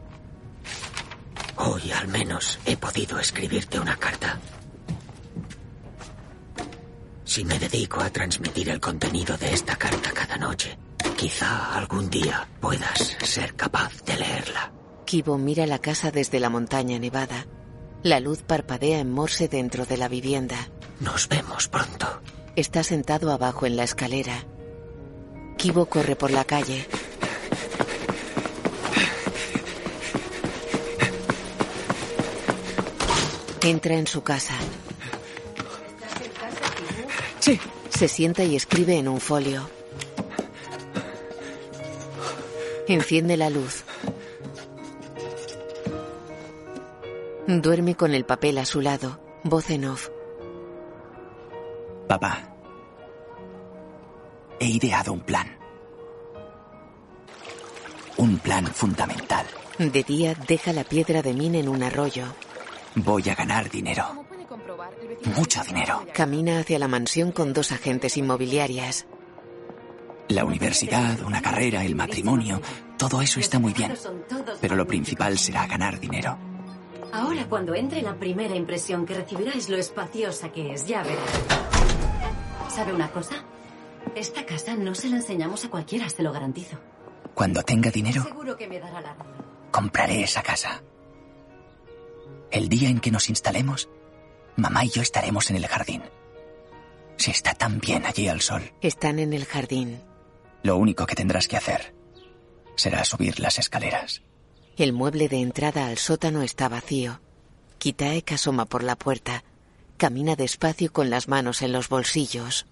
Hoy al menos he podido escribirte una carta. Si me dedico a transmitir el contenido de esta carta cada noche, quizá algún día puedas ser capaz de leerla. Kibo mira la casa desde la montaña nevada. La luz parpadea en morse dentro de la vivienda. Nos vemos pronto. Está sentado abajo en la escalera. Kibo corre por la calle. Entra en su casa. Sí. Se sienta y escribe en un folio. Enciende la luz. Duerme con el papel a su lado. Voz en off. Papá, he ideado un plan. Un plan fundamental. De día deja la piedra de min en un arroyo. Voy a ganar dinero. Mucho dinero. Camina hacia la mansión con dos agentes inmobiliarias. La universidad, una carrera, el matrimonio, todo eso está muy bien. Pero lo principal será ganar dinero. Ahora cuando entre la primera impresión que recibirá es lo espaciosa que es, ya verá. ¿Sabe una cosa? Esta casa no se la enseñamos a cualquiera, se lo garantizo. Cuando tenga dinero, Seguro que me dará la razón. compraré esa casa. El día en que nos instalemos, mamá y yo estaremos en el jardín. Si está tan bien allí al sol, Están en el jardín. lo único que tendrás que hacer será subir las escaleras. El mueble de entrada al sótano está vacío. Kitaek asoma por la puerta. Camina despacio con las manos en los bolsillos.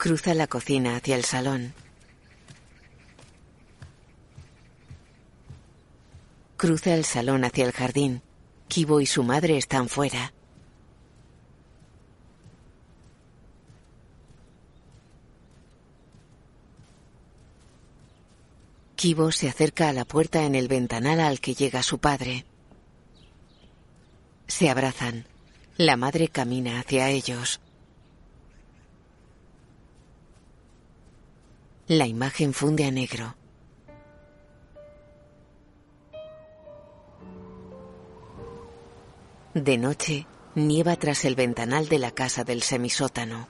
Cruza la cocina hacia el salón. Cruza el salón hacia el jardín. Kibo y su madre están fuera. Kibo se acerca a la puerta en el ventanal al que llega su padre. Se abrazan. La madre camina hacia ellos. La imagen funde a negro. De noche, nieva tras el ventanal de la casa del semisótano.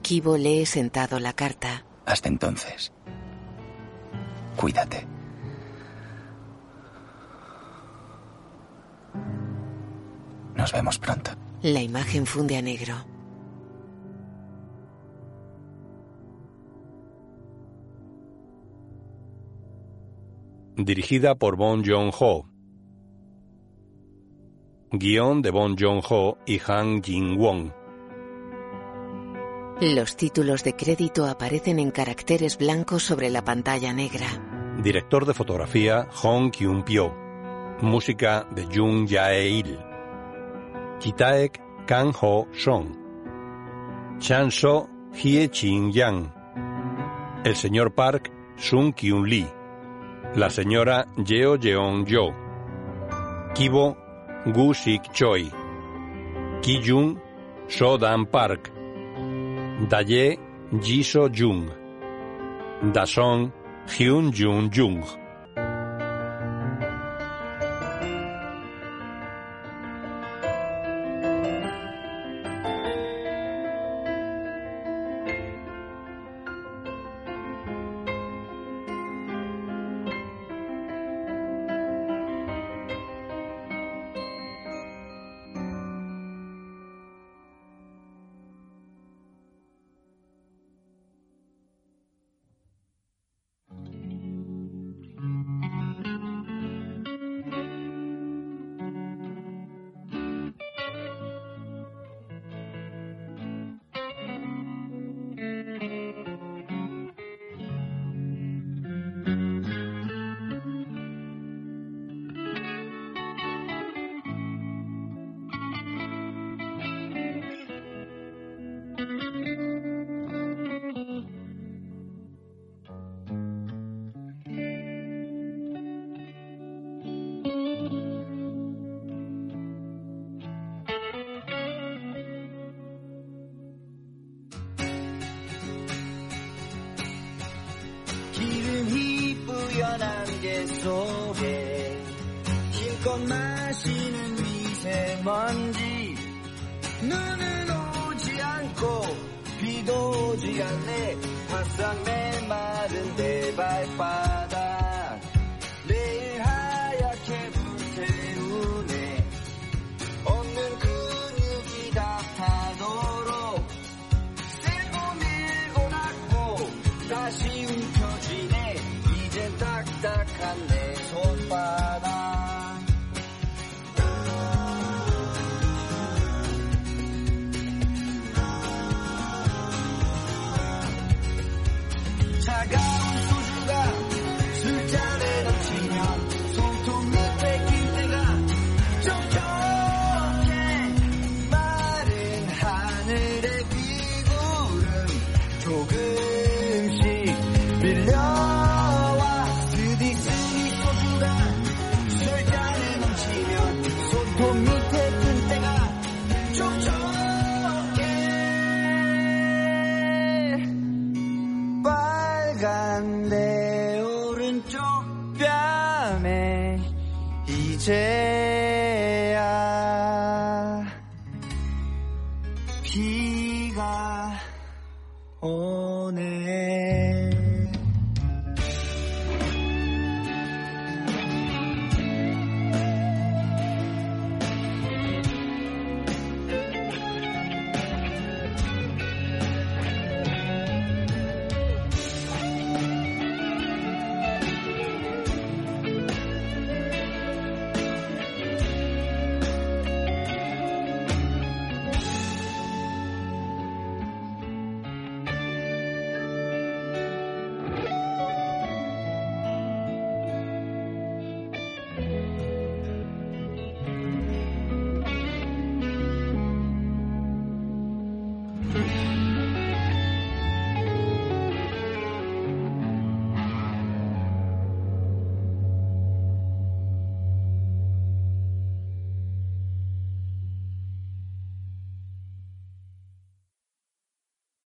Kibo lee sentado la carta. Hasta entonces, cuídate. Nos vemos pronto. La imagen funde a negro. Dirigida por Bon Joon-ho. Guión de Bon Joon-ho y Han Jin-won. Los títulos de crédito aparecen en caracteres blancos sobre la pantalla negra. Director de fotografía Hong Kyun-pyo. Música de Jung Jae-il. Kitaek Kang-ho Song. Chan-so Hye Chin-yang. El señor Park Sun Kyun-lee. La señora Yeo Jeon-yo. Kibo Gu Sik Choi. Ki-jung So-dan Park. Daye Jiso Jung. Dason Hyun Jun Jung.